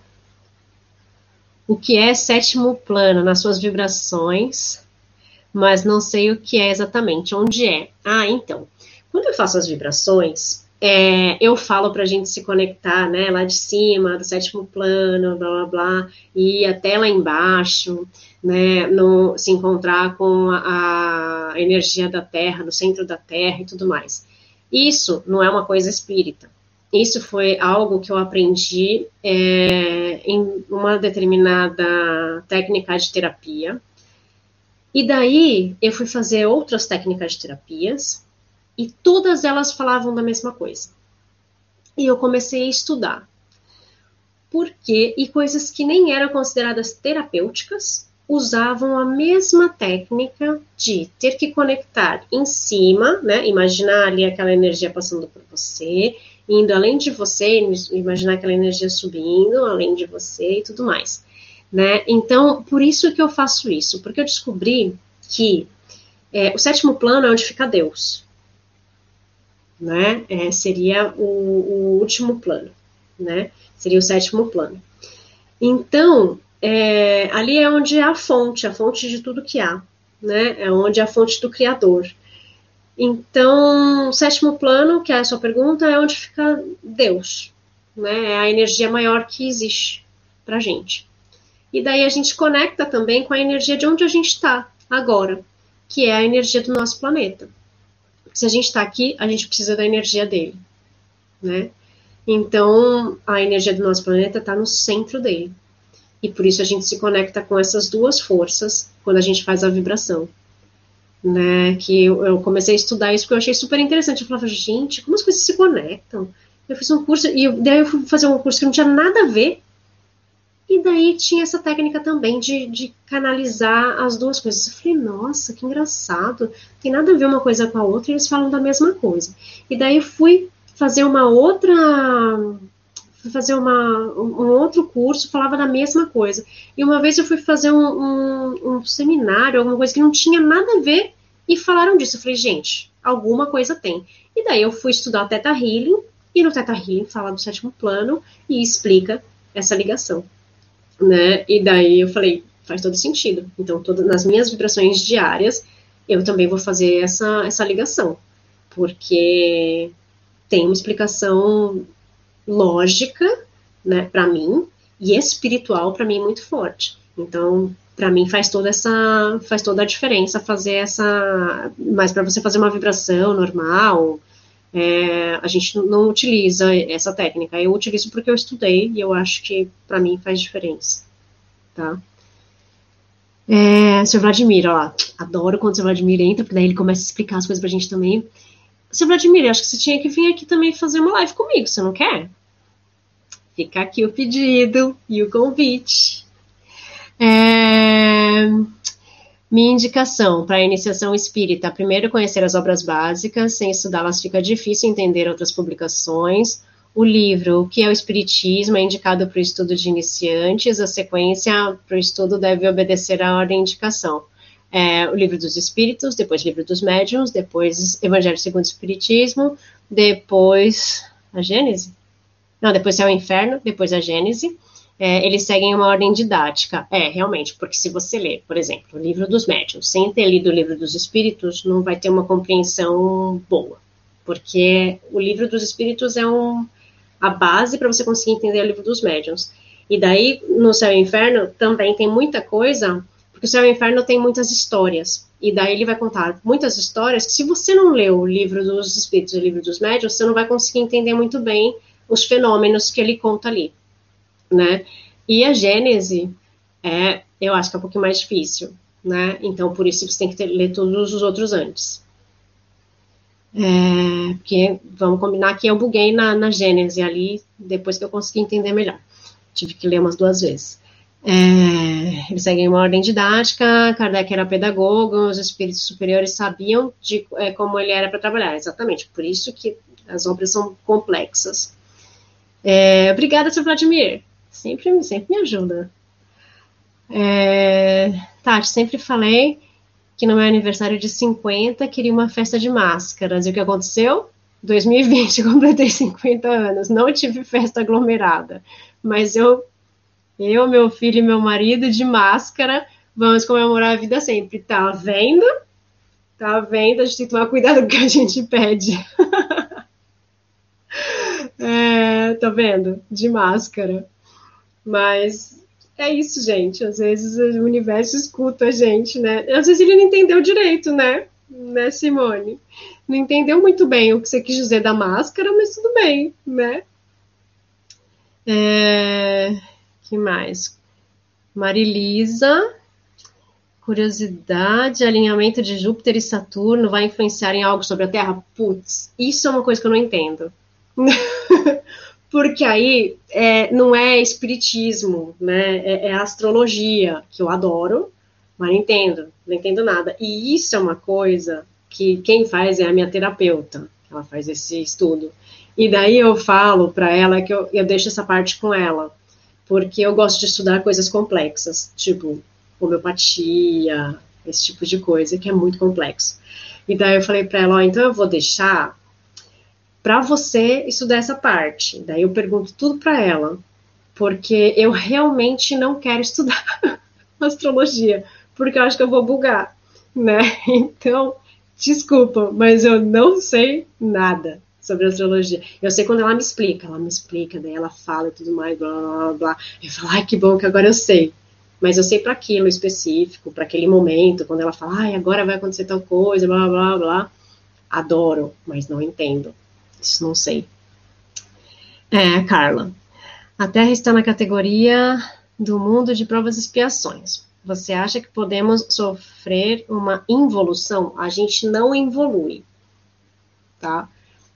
O que é sétimo plano nas suas vibrações mas não sei o que é exatamente, onde é. Ah, então, quando eu faço as vibrações, é, eu falo para a gente se conectar, né, lá de cima, do sétimo plano, blá blá blá, e até lá embaixo, né, no, se encontrar com a, a energia da Terra, no centro da Terra e tudo mais. Isso não é uma coisa espírita, isso foi algo que eu aprendi é, em uma determinada técnica de terapia. E daí eu fui fazer outras técnicas de terapias e todas elas falavam da mesma coisa. E eu comecei a estudar. Por quê? E coisas que nem eram consideradas terapêuticas usavam a mesma técnica de ter que conectar em cima, né? Imaginar ali aquela energia passando por você, indo além de você, imaginar aquela energia subindo além de você e tudo mais, né? Então, por isso que eu faço isso, porque eu descobri que é, o sétimo plano é onde fica Deus, né? É, seria o, o, último plano, né? Seria o sétimo plano. Então, é, ali é onde é a fonte, a fonte de tudo que há, né? É onde é a fonte do Criador. Então, sétimo plano, que é a sua pergunta, é onde fica Deus, né? É a energia maior que existe para gente. E daí a gente conecta também com a energia de onde a gente está agora, que é a energia do nosso planeta. Se a gente está aqui, a gente precisa da energia dele, né? Então, a energia do nosso planeta está no centro dele. E por isso a gente se conecta com essas duas forças quando a gente faz a vibração né? Que eu, eu, comecei a estudar isso porque eu achei super interessante. Eu falava, gente, como as coisas se conectam? Eu fiz um curso, e daí eu fui fazer um curso que não tinha nada a ver. E daí tinha essa técnica também de, de canalizar as duas coisas. Eu falei, nossa, que engraçado. Tem nada a ver uma coisa com a outra e eles falam da mesma coisa. E daí eu fui fazer uma outra fui fazer uma, um, outro curso, falava da mesma coisa. E uma vez eu fui fazer um, um, um, seminário, alguma coisa que não tinha nada a ver, e falaram disso. Eu falei, gente, alguma coisa tem. E daí eu fui estudar o Teta Healing, e no Teta Healing fala do sétimo plano e explica essa ligação. Né? E daí eu falei, faz todo sentido. Então, todas, nas minhas vibrações diárias, eu também vou fazer essa, essa ligação. Porque tem uma explicação lógica, né, para mim, e espiritual para mim muito forte. Então, para mim faz toda essa faz toda a diferença fazer essa, mas para você fazer uma vibração normal, é, a gente não utiliza essa técnica. Eu utilizo porque eu estudei e eu acho que para mim faz diferença, tá? É, seu Vladimir, ó, adoro quando o seu Vladimir entra, porque daí ele começa a explicar as coisas pra gente também. Seu Vladimir, acho que você tinha que vir aqui também fazer uma live comigo, você não quer? Fica aqui o pedido e o convite. É... Minha indicação para a iniciação espírita: primeiro, conhecer as obras básicas, sem estudá-las fica difícil entender outras publicações. O livro, o que é o Espiritismo, é indicado para o estudo de iniciantes, a sequência para o estudo deve obedecer à ordem de indicação. É, o livro dos Espíritos, depois livro dos Médiuns, depois Evangelho segundo o Espiritismo, depois a Gênese? Não, depois é o inferno, depois a Gênese. É, eles seguem uma ordem didática. É, realmente, porque se você ler, por exemplo, o livro dos médiuns, sem ter lido o livro dos espíritos, não vai ter uma compreensão boa. Porque o livro dos espíritos é um, a base para você conseguir entender o livro dos médiuns. E daí, no Céu e Inferno, também tem muita coisa, porque o Céu e Inferno tem muitas histórias. E daí ele vai contar muitas histórias que, se você não leu o livro dos espíritos e o livro dos médiuns, você não vai conseguir entender muito bem os fenômenos que ele conta ali, né? E a Gênese é, eu acho que é um pouquinho mais difícil, né? Então, por isso você tem que ter, ler todos os outros antes. É, porque, vamos combinar que eu buguei na, na Gênese ali, depois que eu consegui entender melhor. Tive que ler umas duas vezes. É, eles seguem uma ordem didática, Kardec era pedagogo, os espíritos superiores sabiam de é, como ele era para trabalhar, exatamente, por isso que as obras são complexas. É, obrigada, seu Vladimir. Sempre, sempre me ajuda. É, Tati, sempre falei que no meu aniversário de 50 queria uma festa de máscaras. E o que aconteceu? 2020, [laughs] completei 50 anos. Não tive festa aglomerada. Mas eu, eu, meu filho e meu marido de máscara, vamos comemorar a vida sempre. Tá vendo? Tá vendo? A gente tem que tomar cuidado com o que a gente pede. [laughs] É, tá vendo? De máscara. Mas é isso, gente. Às vezes o universo escuta a gente, né? Às vezes ele não entendeu direito, né? Né, Simone? Não entendeu muito bem o que você quis dizer da máscara, mas tudo bem, né? É, que mais? Marilisa, curiosidade, alinhamento de Júpiter e Saturno vai influenciar em algo sobre a Terra? Putz, isso é uma coisa que eu não entendo. [laughs] Porque aí é, não é espiritismo, né? É, é, astrologia, que eu adoro, mas não entendo, não entendo nada. E isso é uma coisa que quem faz é a minha terapeuta, ela faz esse estudo. E daí eu falo para ela que eu, eu deixo essa parte com ela, porque eu gosto de estudar coisas complexas, tipo homeopatia, esse tipo de coisa, que é muito complexo. E daí eu falei para ela, ó, então eu vou deixar para você estudar essa parte. Daí eu pergunto tudo para ela, porque eu realmente não quero estudar [laughs] astrologia, porque eu acho que eu vou bugar, né? [laughs] Então, desculpa, mas eu não sei nada sobre astrologia. Eu sei quando ela me explica, ela me explica, daí ela fala e tudo mais, blá blá blá. Eu falo, ai que bom que agora eu sei mas eu sei para aquilo específico, para aquele momento, quando ela fala, ai, agora vai acontecer tal coisa, blá, blá, blá, adoro, mas não entendo. Isso não sei. É, Carla, a Terra está na categoria do mundo de provas e expiações. Você acha que podemos sofrer uma involução? A gente não evolui, tá?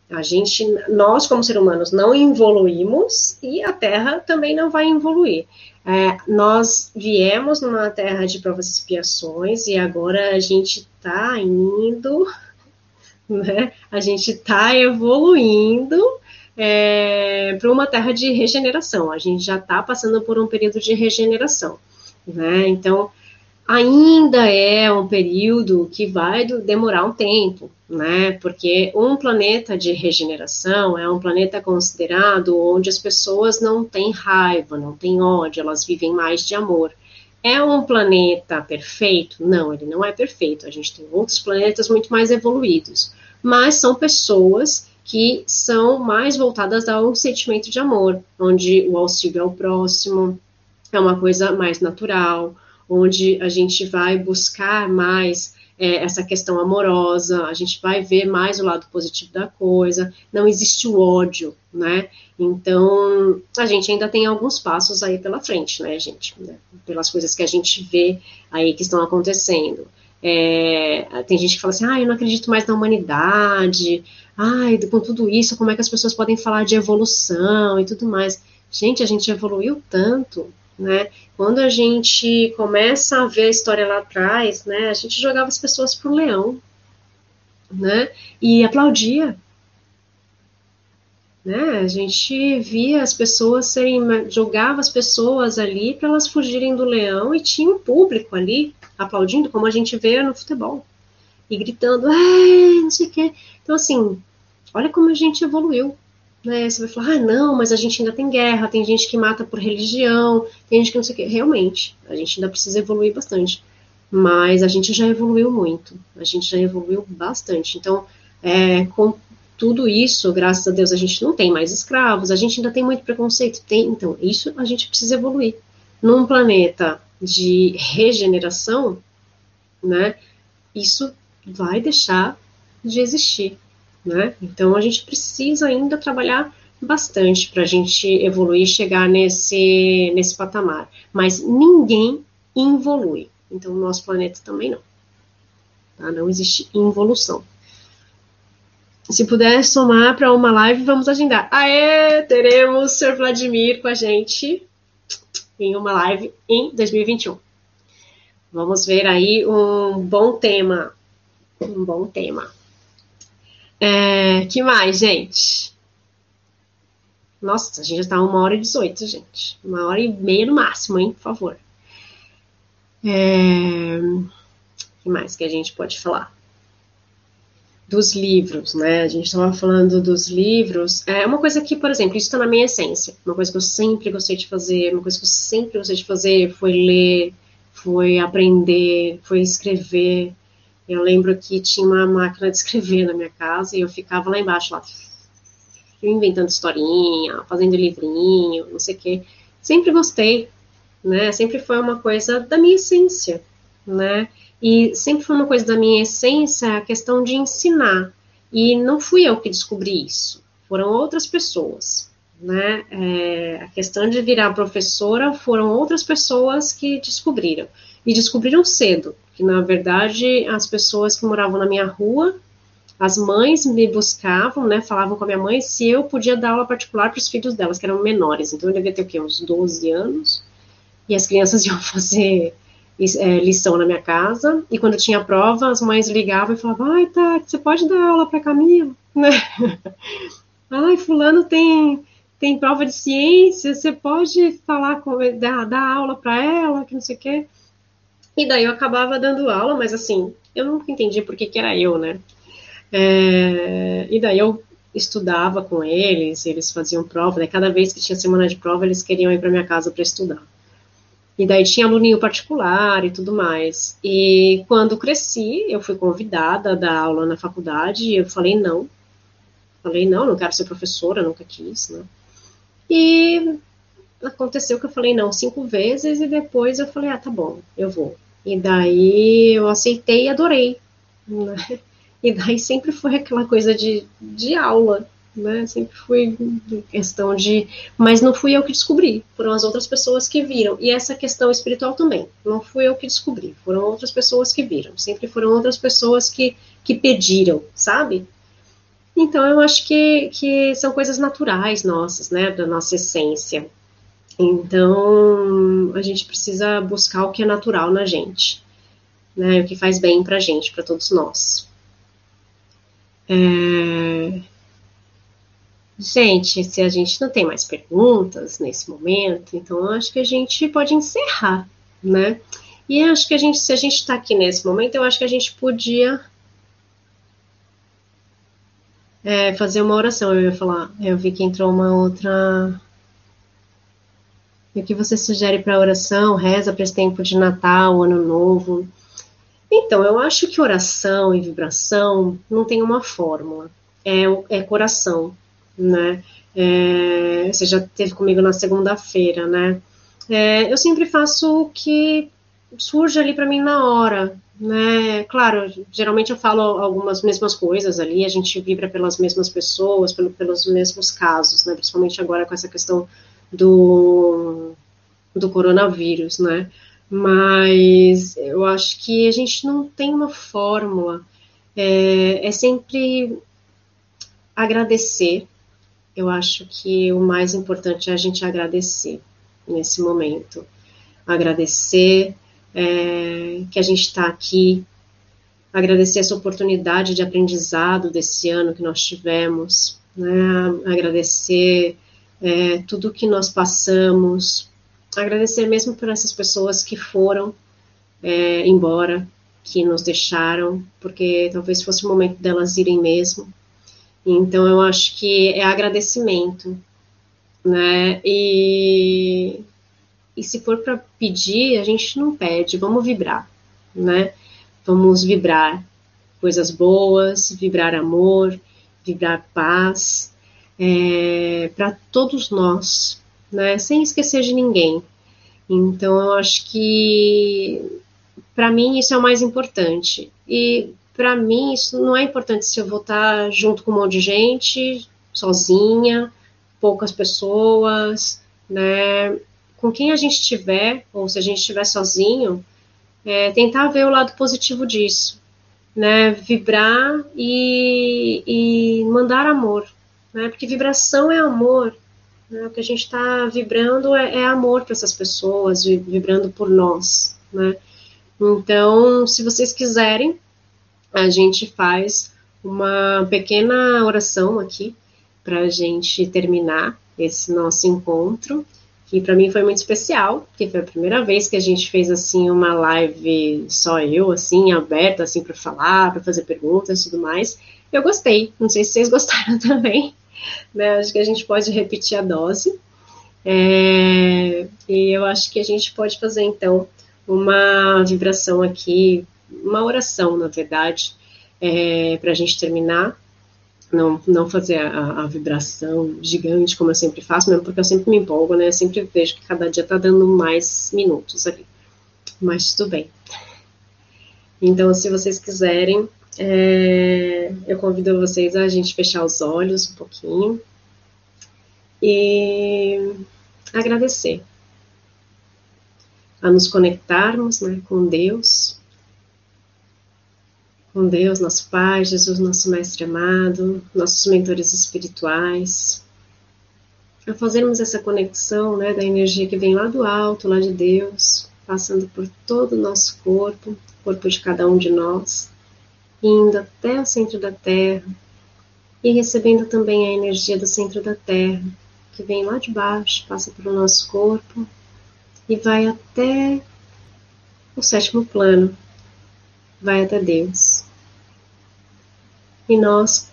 A gente, nós como seres humanos, não evoluímos e a Terra também não vai evoluir. É, nós viemos numa terra de provas e expiações e agora a gente está indo, né? A gente está evoluindo é, para uma terra de regeneração. A gente já está passando por um período de regeneração, né? Então ainda é um período que vai demorar um tempo, né? Porque um planeta de regeneração é um planeta considerado onde as pessoas não têm raiva, não têm ódio, elas vivem mais de amor. É um planeta perfeito? Não, ele não é perfeito. A gente tem outros planetas muito mais evoluídos, mas são pessoas que são mais voltadas a um sentimento de amor, onde o auxílio ao próximo é uma coisa mais natural, onde a gente vai buscar mais é, essa questão amorosa, a gente vai ver mais o lado positivo da coisa, não existe o ódio, né? Então, a gente ainda tem alguns passos aí pela frente, né, gente? Pelas coisas que a gente vê aí que estão acontecendo. É, tem gente que fala assim, ah, eu não acredito mais na humanidade, ai, com tudo isso, como é que as pessoas podem falar de evolução e tudo mais? Gente, a gente evoluiu tanto, né? Quando a gente começa a ver a história lá atrás, né, a gente jogava as pessoas pro leão, né? E aplaudia. Né? A gente via as pessoas serem jogava as pessoas ali para elas fugirem do leão e tinha um público ali aplaudindo, como a gente vê no futebol. E gritando, não sei o quê. Então, assim, olha como a gente evoluiu, né? Você vai falar, ah, não, mas a gente ainda tem guerra, tem gente que mata por religião, tem gente que não sei o quê. Realmente, a gente ainda precisa evoluir bastante. Mas a gente já evoluiu muito, a gente já evoluiu bastante. Então, é, com tudo isso, graças a Deus, a gente não tem mais escravos, a gente ainda tem muito preconceito, tem, então, isso a gente precisa evoluir. Num planeta de regeneração, né, isso vai deixar de existir né? Então a gente precisa ainda trabalhar bastante para a gente evoluir e chegar nesse, nesse patamar. Mas ninguém evolui. Então o nosso planeta também não. Tá? Não existe involução. Se puder somar para uma live, vamos agendar. Aê, teremos o Sr. Vladimir com a gente em uma live em 2021. Vamos ver aí um bom tema. Um bom tema. É, que mais, gente? Nossa, a gente já tá uma hora e dezoito, gente. Uma hora e meia no máximo, hein? Por favor. É, que mais que a gente pode falar? Dos livros, né? A gente estava falando dos livros. É uma coisa que, por exemplo, isso está na minha essência. Uma coisa que eu sempre gostei de fazer, uma coisa que eu sempre gostei de fazer foi ler, foi aprender, foi escrever. Eu lembro que tinha uma máquina de escrever [laughs] na minha casa e eu ficava lá embaixo, lá, inventando historinha, fazendo livrinho, não sei o quê. Sempre gostei, né? Sempre foi uma coisa da minha essência, né? E sempre foi uma coisa da minha essência a questão de ensinar. E não fui eu que descobri isso, foram outras pessoas. Né? É, a questão de virar professora foram outras pessoas que descobriram. E descobriram cedo, que na verdade as pessoas que moravam na minha rua, as mães me buscavam, né, falavam com a minha mãe se eu podia dar aula particular para os filhos delas, que eram menores. Então eu devia ter o quê? Uns 12 anos. E as crianças [laughs] iam fazer é, lição na minha casa, e quando tinha prova, as mães ligavam e falavam, ai, tá, você pode dar aula para Camila, [laughs] né? ai, fulano tem, tem prova de ciência, você pode falar com, dar, dar aula para ela, que não sei o quê. E daí eu acabava dando aula, mas assim, eu nunca entendi por que, que era eu, né? É, e daí eu estudava com eles, eles faziam prova, né? cada vez que tinha semana de prova, eles queriam ir para minha casa para estudar. E daí tinha aluninho particular e tudo mais. E quando cresci, eu fui convidada a dar aula na faculdade e eu falei não. Falei não, não quero ser professora, nunca quis, né? E aconteceu que eu falei não cinco vezes e depois eu falei, ah, tá bom, eu vou. E daí eu aceitei e adorei. Né? [laughs] E daí sempre foi aquela coisa de, de aula, né? Sempre fui questão de. Mas não fui eu que descobri, foram as outras pessoas que viram. E essa questão espiritual também, não fui eu que descobri, foram outras pessoas que viram. Sempre foram outras pessoas que, que pediram, sabe? Então eu acho que, que são coisas naturais nossas, né? Da nossa essência. Então a gente precisa buscar o que é natural na gente, né? O que faz bem pra gente, para todos nós. É... Gente, se a gente não tem mais perguntas nesse momento, então acho que a gente pode encerrar, né? E acho que a gente, se a gente está aqui nesse momento, eu acho que a gente podia é, fazer uma oração. Eu ia falar, eu vi que entrou uma outra. E o que você sugere para oração? Reza para esse tempo de Natal, Ano Novo? Então, eu acho que oração e vibração não tem uma fórmula. É, é coração né? É, você já teve comigo na segunda-feira, né? É, eu sempre faço o que surge ali para mim na hora, né? Claro, geralmente eu falo algumas mesmas coisas ali, a gente vibra pelas mesmas pessoas, pelo, pelos mesmos casos, né? Principalmente agora com essa questão do, do coronavírus, né? Mas eu acho que a gente não tem uma fórmula, é, é sempre agradecer, eu acho que o mais importante é a gente agradecer nesse momento. Agradecer é, que a gente está aqui, agradecer essa oportunidade de aprendizado desse ano que nós tivemos, né? agradecer é, tudo que nós passamos, agradecer mesmo por essas pessoas que foram é, embora, que nos deixaram, porque talvez fosse o momento delas irem mesmo, então, eu acho que é agradecimento, né? E, e se for para pedir, a gente não pede, vamos vibrar, né? Vamos vibrar coisas boas, vibrar amor, vibrar paz, é, para todos nós, né? Sem esquecer de ninguém. Então, eu acho que para mim isso é o mais importante. E para mim, isso não é importante se eu vou estar junto com um monte de gente, sozinha, poucas pessoas, né? Com quem a gente estiver, ou se a gente estiver sozinho, é, tentar ver o lado positivo disso, né? Vibrar e, e mandar amor, né? Porque vibração é amor, né? O que a gente está vibrando é, é amor para essas pessoas, vibrando por nós, né? Então, se vocês quiserem, a gente faz uma pequena oração aqui para a gente terminar esse nosso encontro, que para mim foi muito especial, porque foi a primeira vez que a gente fez assim uma live só eu, assim, aberta assim para falar, para fazer perguntas e tudo mais. Eu gostei, não sei se vocês [laughs] gostaram também, né? Acho que a gente pode repetir a dose. É, e eu acho que a gente pode fazer então uma vibração aqui uma oração, na verdade, é, para a gente terminar. Não, não fazer a, a, vibração gigante, como eu sempre faço, mesmo porque eu sempre me empolgo, né? Eu sempre vejo que cada dia está dando mais minutos ali. Mas tudo bem. Então, se vocês quiserem, é, eu convido vocês a gente fechar os olhos um pouquinho e agradecer. A nos conectarmos né, com Deus, com Deus, nosso Pai, Jesus, nosso Mestre amado, nossos mentores espirituais, a fazermos essa conexão né, da energia que vem lá do alto, lá de Deus, passando por todo o nosso corpo, corpo de cada um de nós, indo até o centro da Terra e recebendo também a energia do centro da Terra, que vem lá de baixo, passa pelo nosso corpo e vai até o sétimo plano, vai até Deus. E nós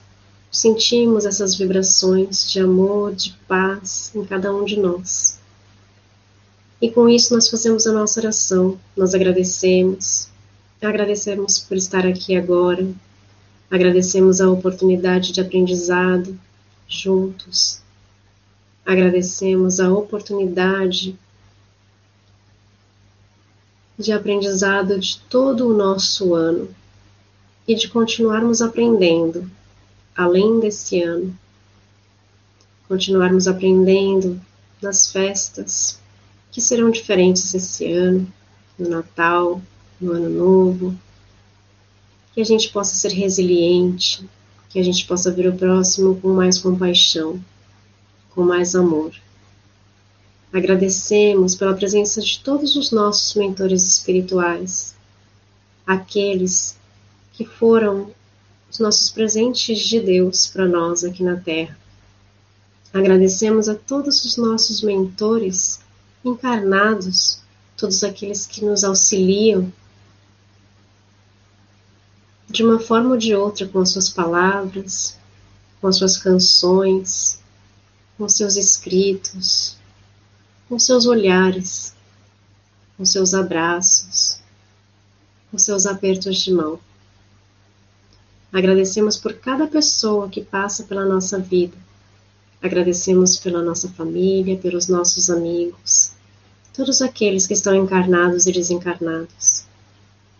sentimos essas vibrações de amor, de paz em cada um de nós. E com isso nós fazemos a nossa oração, nós agradecemos, agradecemos por estar aqui agora, agradecemos a oportunidade de aprendizado juntos, agradecemos a oportunidade de aprendizado de todo o nosso ano e de continuarmos aprendendo além desse ano, continuarmos aprendendo nas festas que serão diferentes esse ano, no Natal, no Ano Novo, que a gente possa ser resiliente, que a gente possa ver o próximo com mais compaixão, com mais amor. Agradecemos pela presença de todos os nossos mentores espirituais, aqueles que foram os nossos presentes de Deus para nós aqui na Terra. Agradecemos a todos os nossos mentores encarnados, todos aqueles que nos auxiliam de uma forma ou de outra com as suas palavras, com as suas canções, com seus escritos, com seus olhares, com seus abraços, com seus apertos de mão. Agradecemos por cada pessoa que passa pela nossa vida. Agradecemos pela nossa família, pelos nossos amigos, todos aqueles que estão encarnados e desencarnados.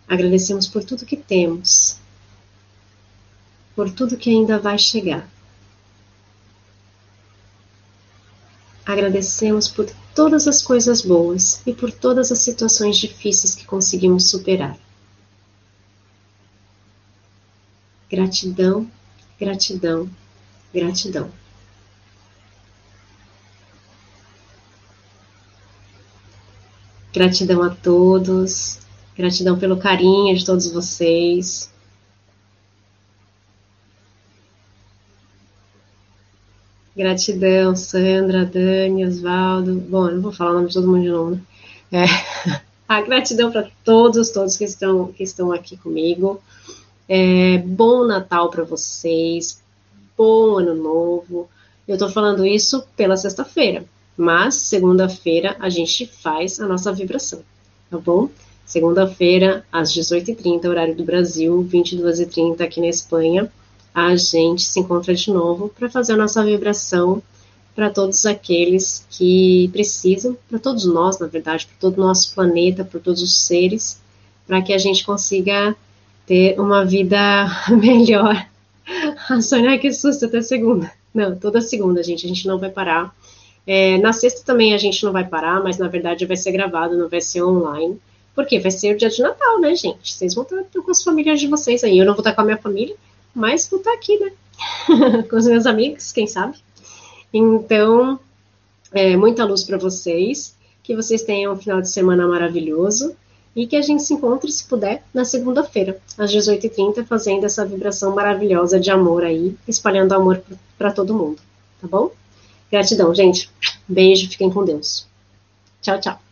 Agradecemos por tudo que temos, por tudo que ainda vai chegar. Agradecemos por todas as coisas boas e por todas as situações difíceis que conseguimos superar. Gratidão, gratidão, gratidão. Gratidão a todos, gratidão pelo carinho de todos vocês. Gratidão, Sandra, Dani, Osvaldo. Bom, eu não vou falar o nome de todo mundo de novo, né? É. A [laughs] gratidão para todos, todos que estão, que estão aqui comigo. É, bom Natal para vocês, bom Ano Novo. Eu estou falando isso pela sexta-feira, mas segunda-feira a gente faz a nossa vibração, tá bom? Segunda-feira, às 18h30, horário do Brasil, 22h30 aqui na Espanha, a gente se encontra de novo para fazer a nossa vibração para todos aqueles que precisam, para todos nós, na verdade, para todo o nosso planeta, para todos os seres, para que a gente consiga ter uma vida [laughs] melhor. A Sônia, que susto, até segunda. Não, toda segunda, gente, a gente não vai parar. É, na sexta também a gente não vai parar, mas na verdade vai ser gravado, não vai ser online. Porque vai ser o dia de Natal, né, gente? Vocês vão estar com as famílias de vocês aí. Eu não vou estar com a minha família, mas vou estar aqui, né? [laughs] com os meus amigos, quem sabe? Então, é, muita luz para vocês. Que vocês tenham um final de semana maravilhoso e que a gente se encontre, se puder, na segunda-feira, às 18h30, fazendo essa vibração maravilhosa de amor aí, espalhando amor para todo mundo, tá bom? Gratidão, gente. Beijo, fiquem com Deus. Tchau, tchau.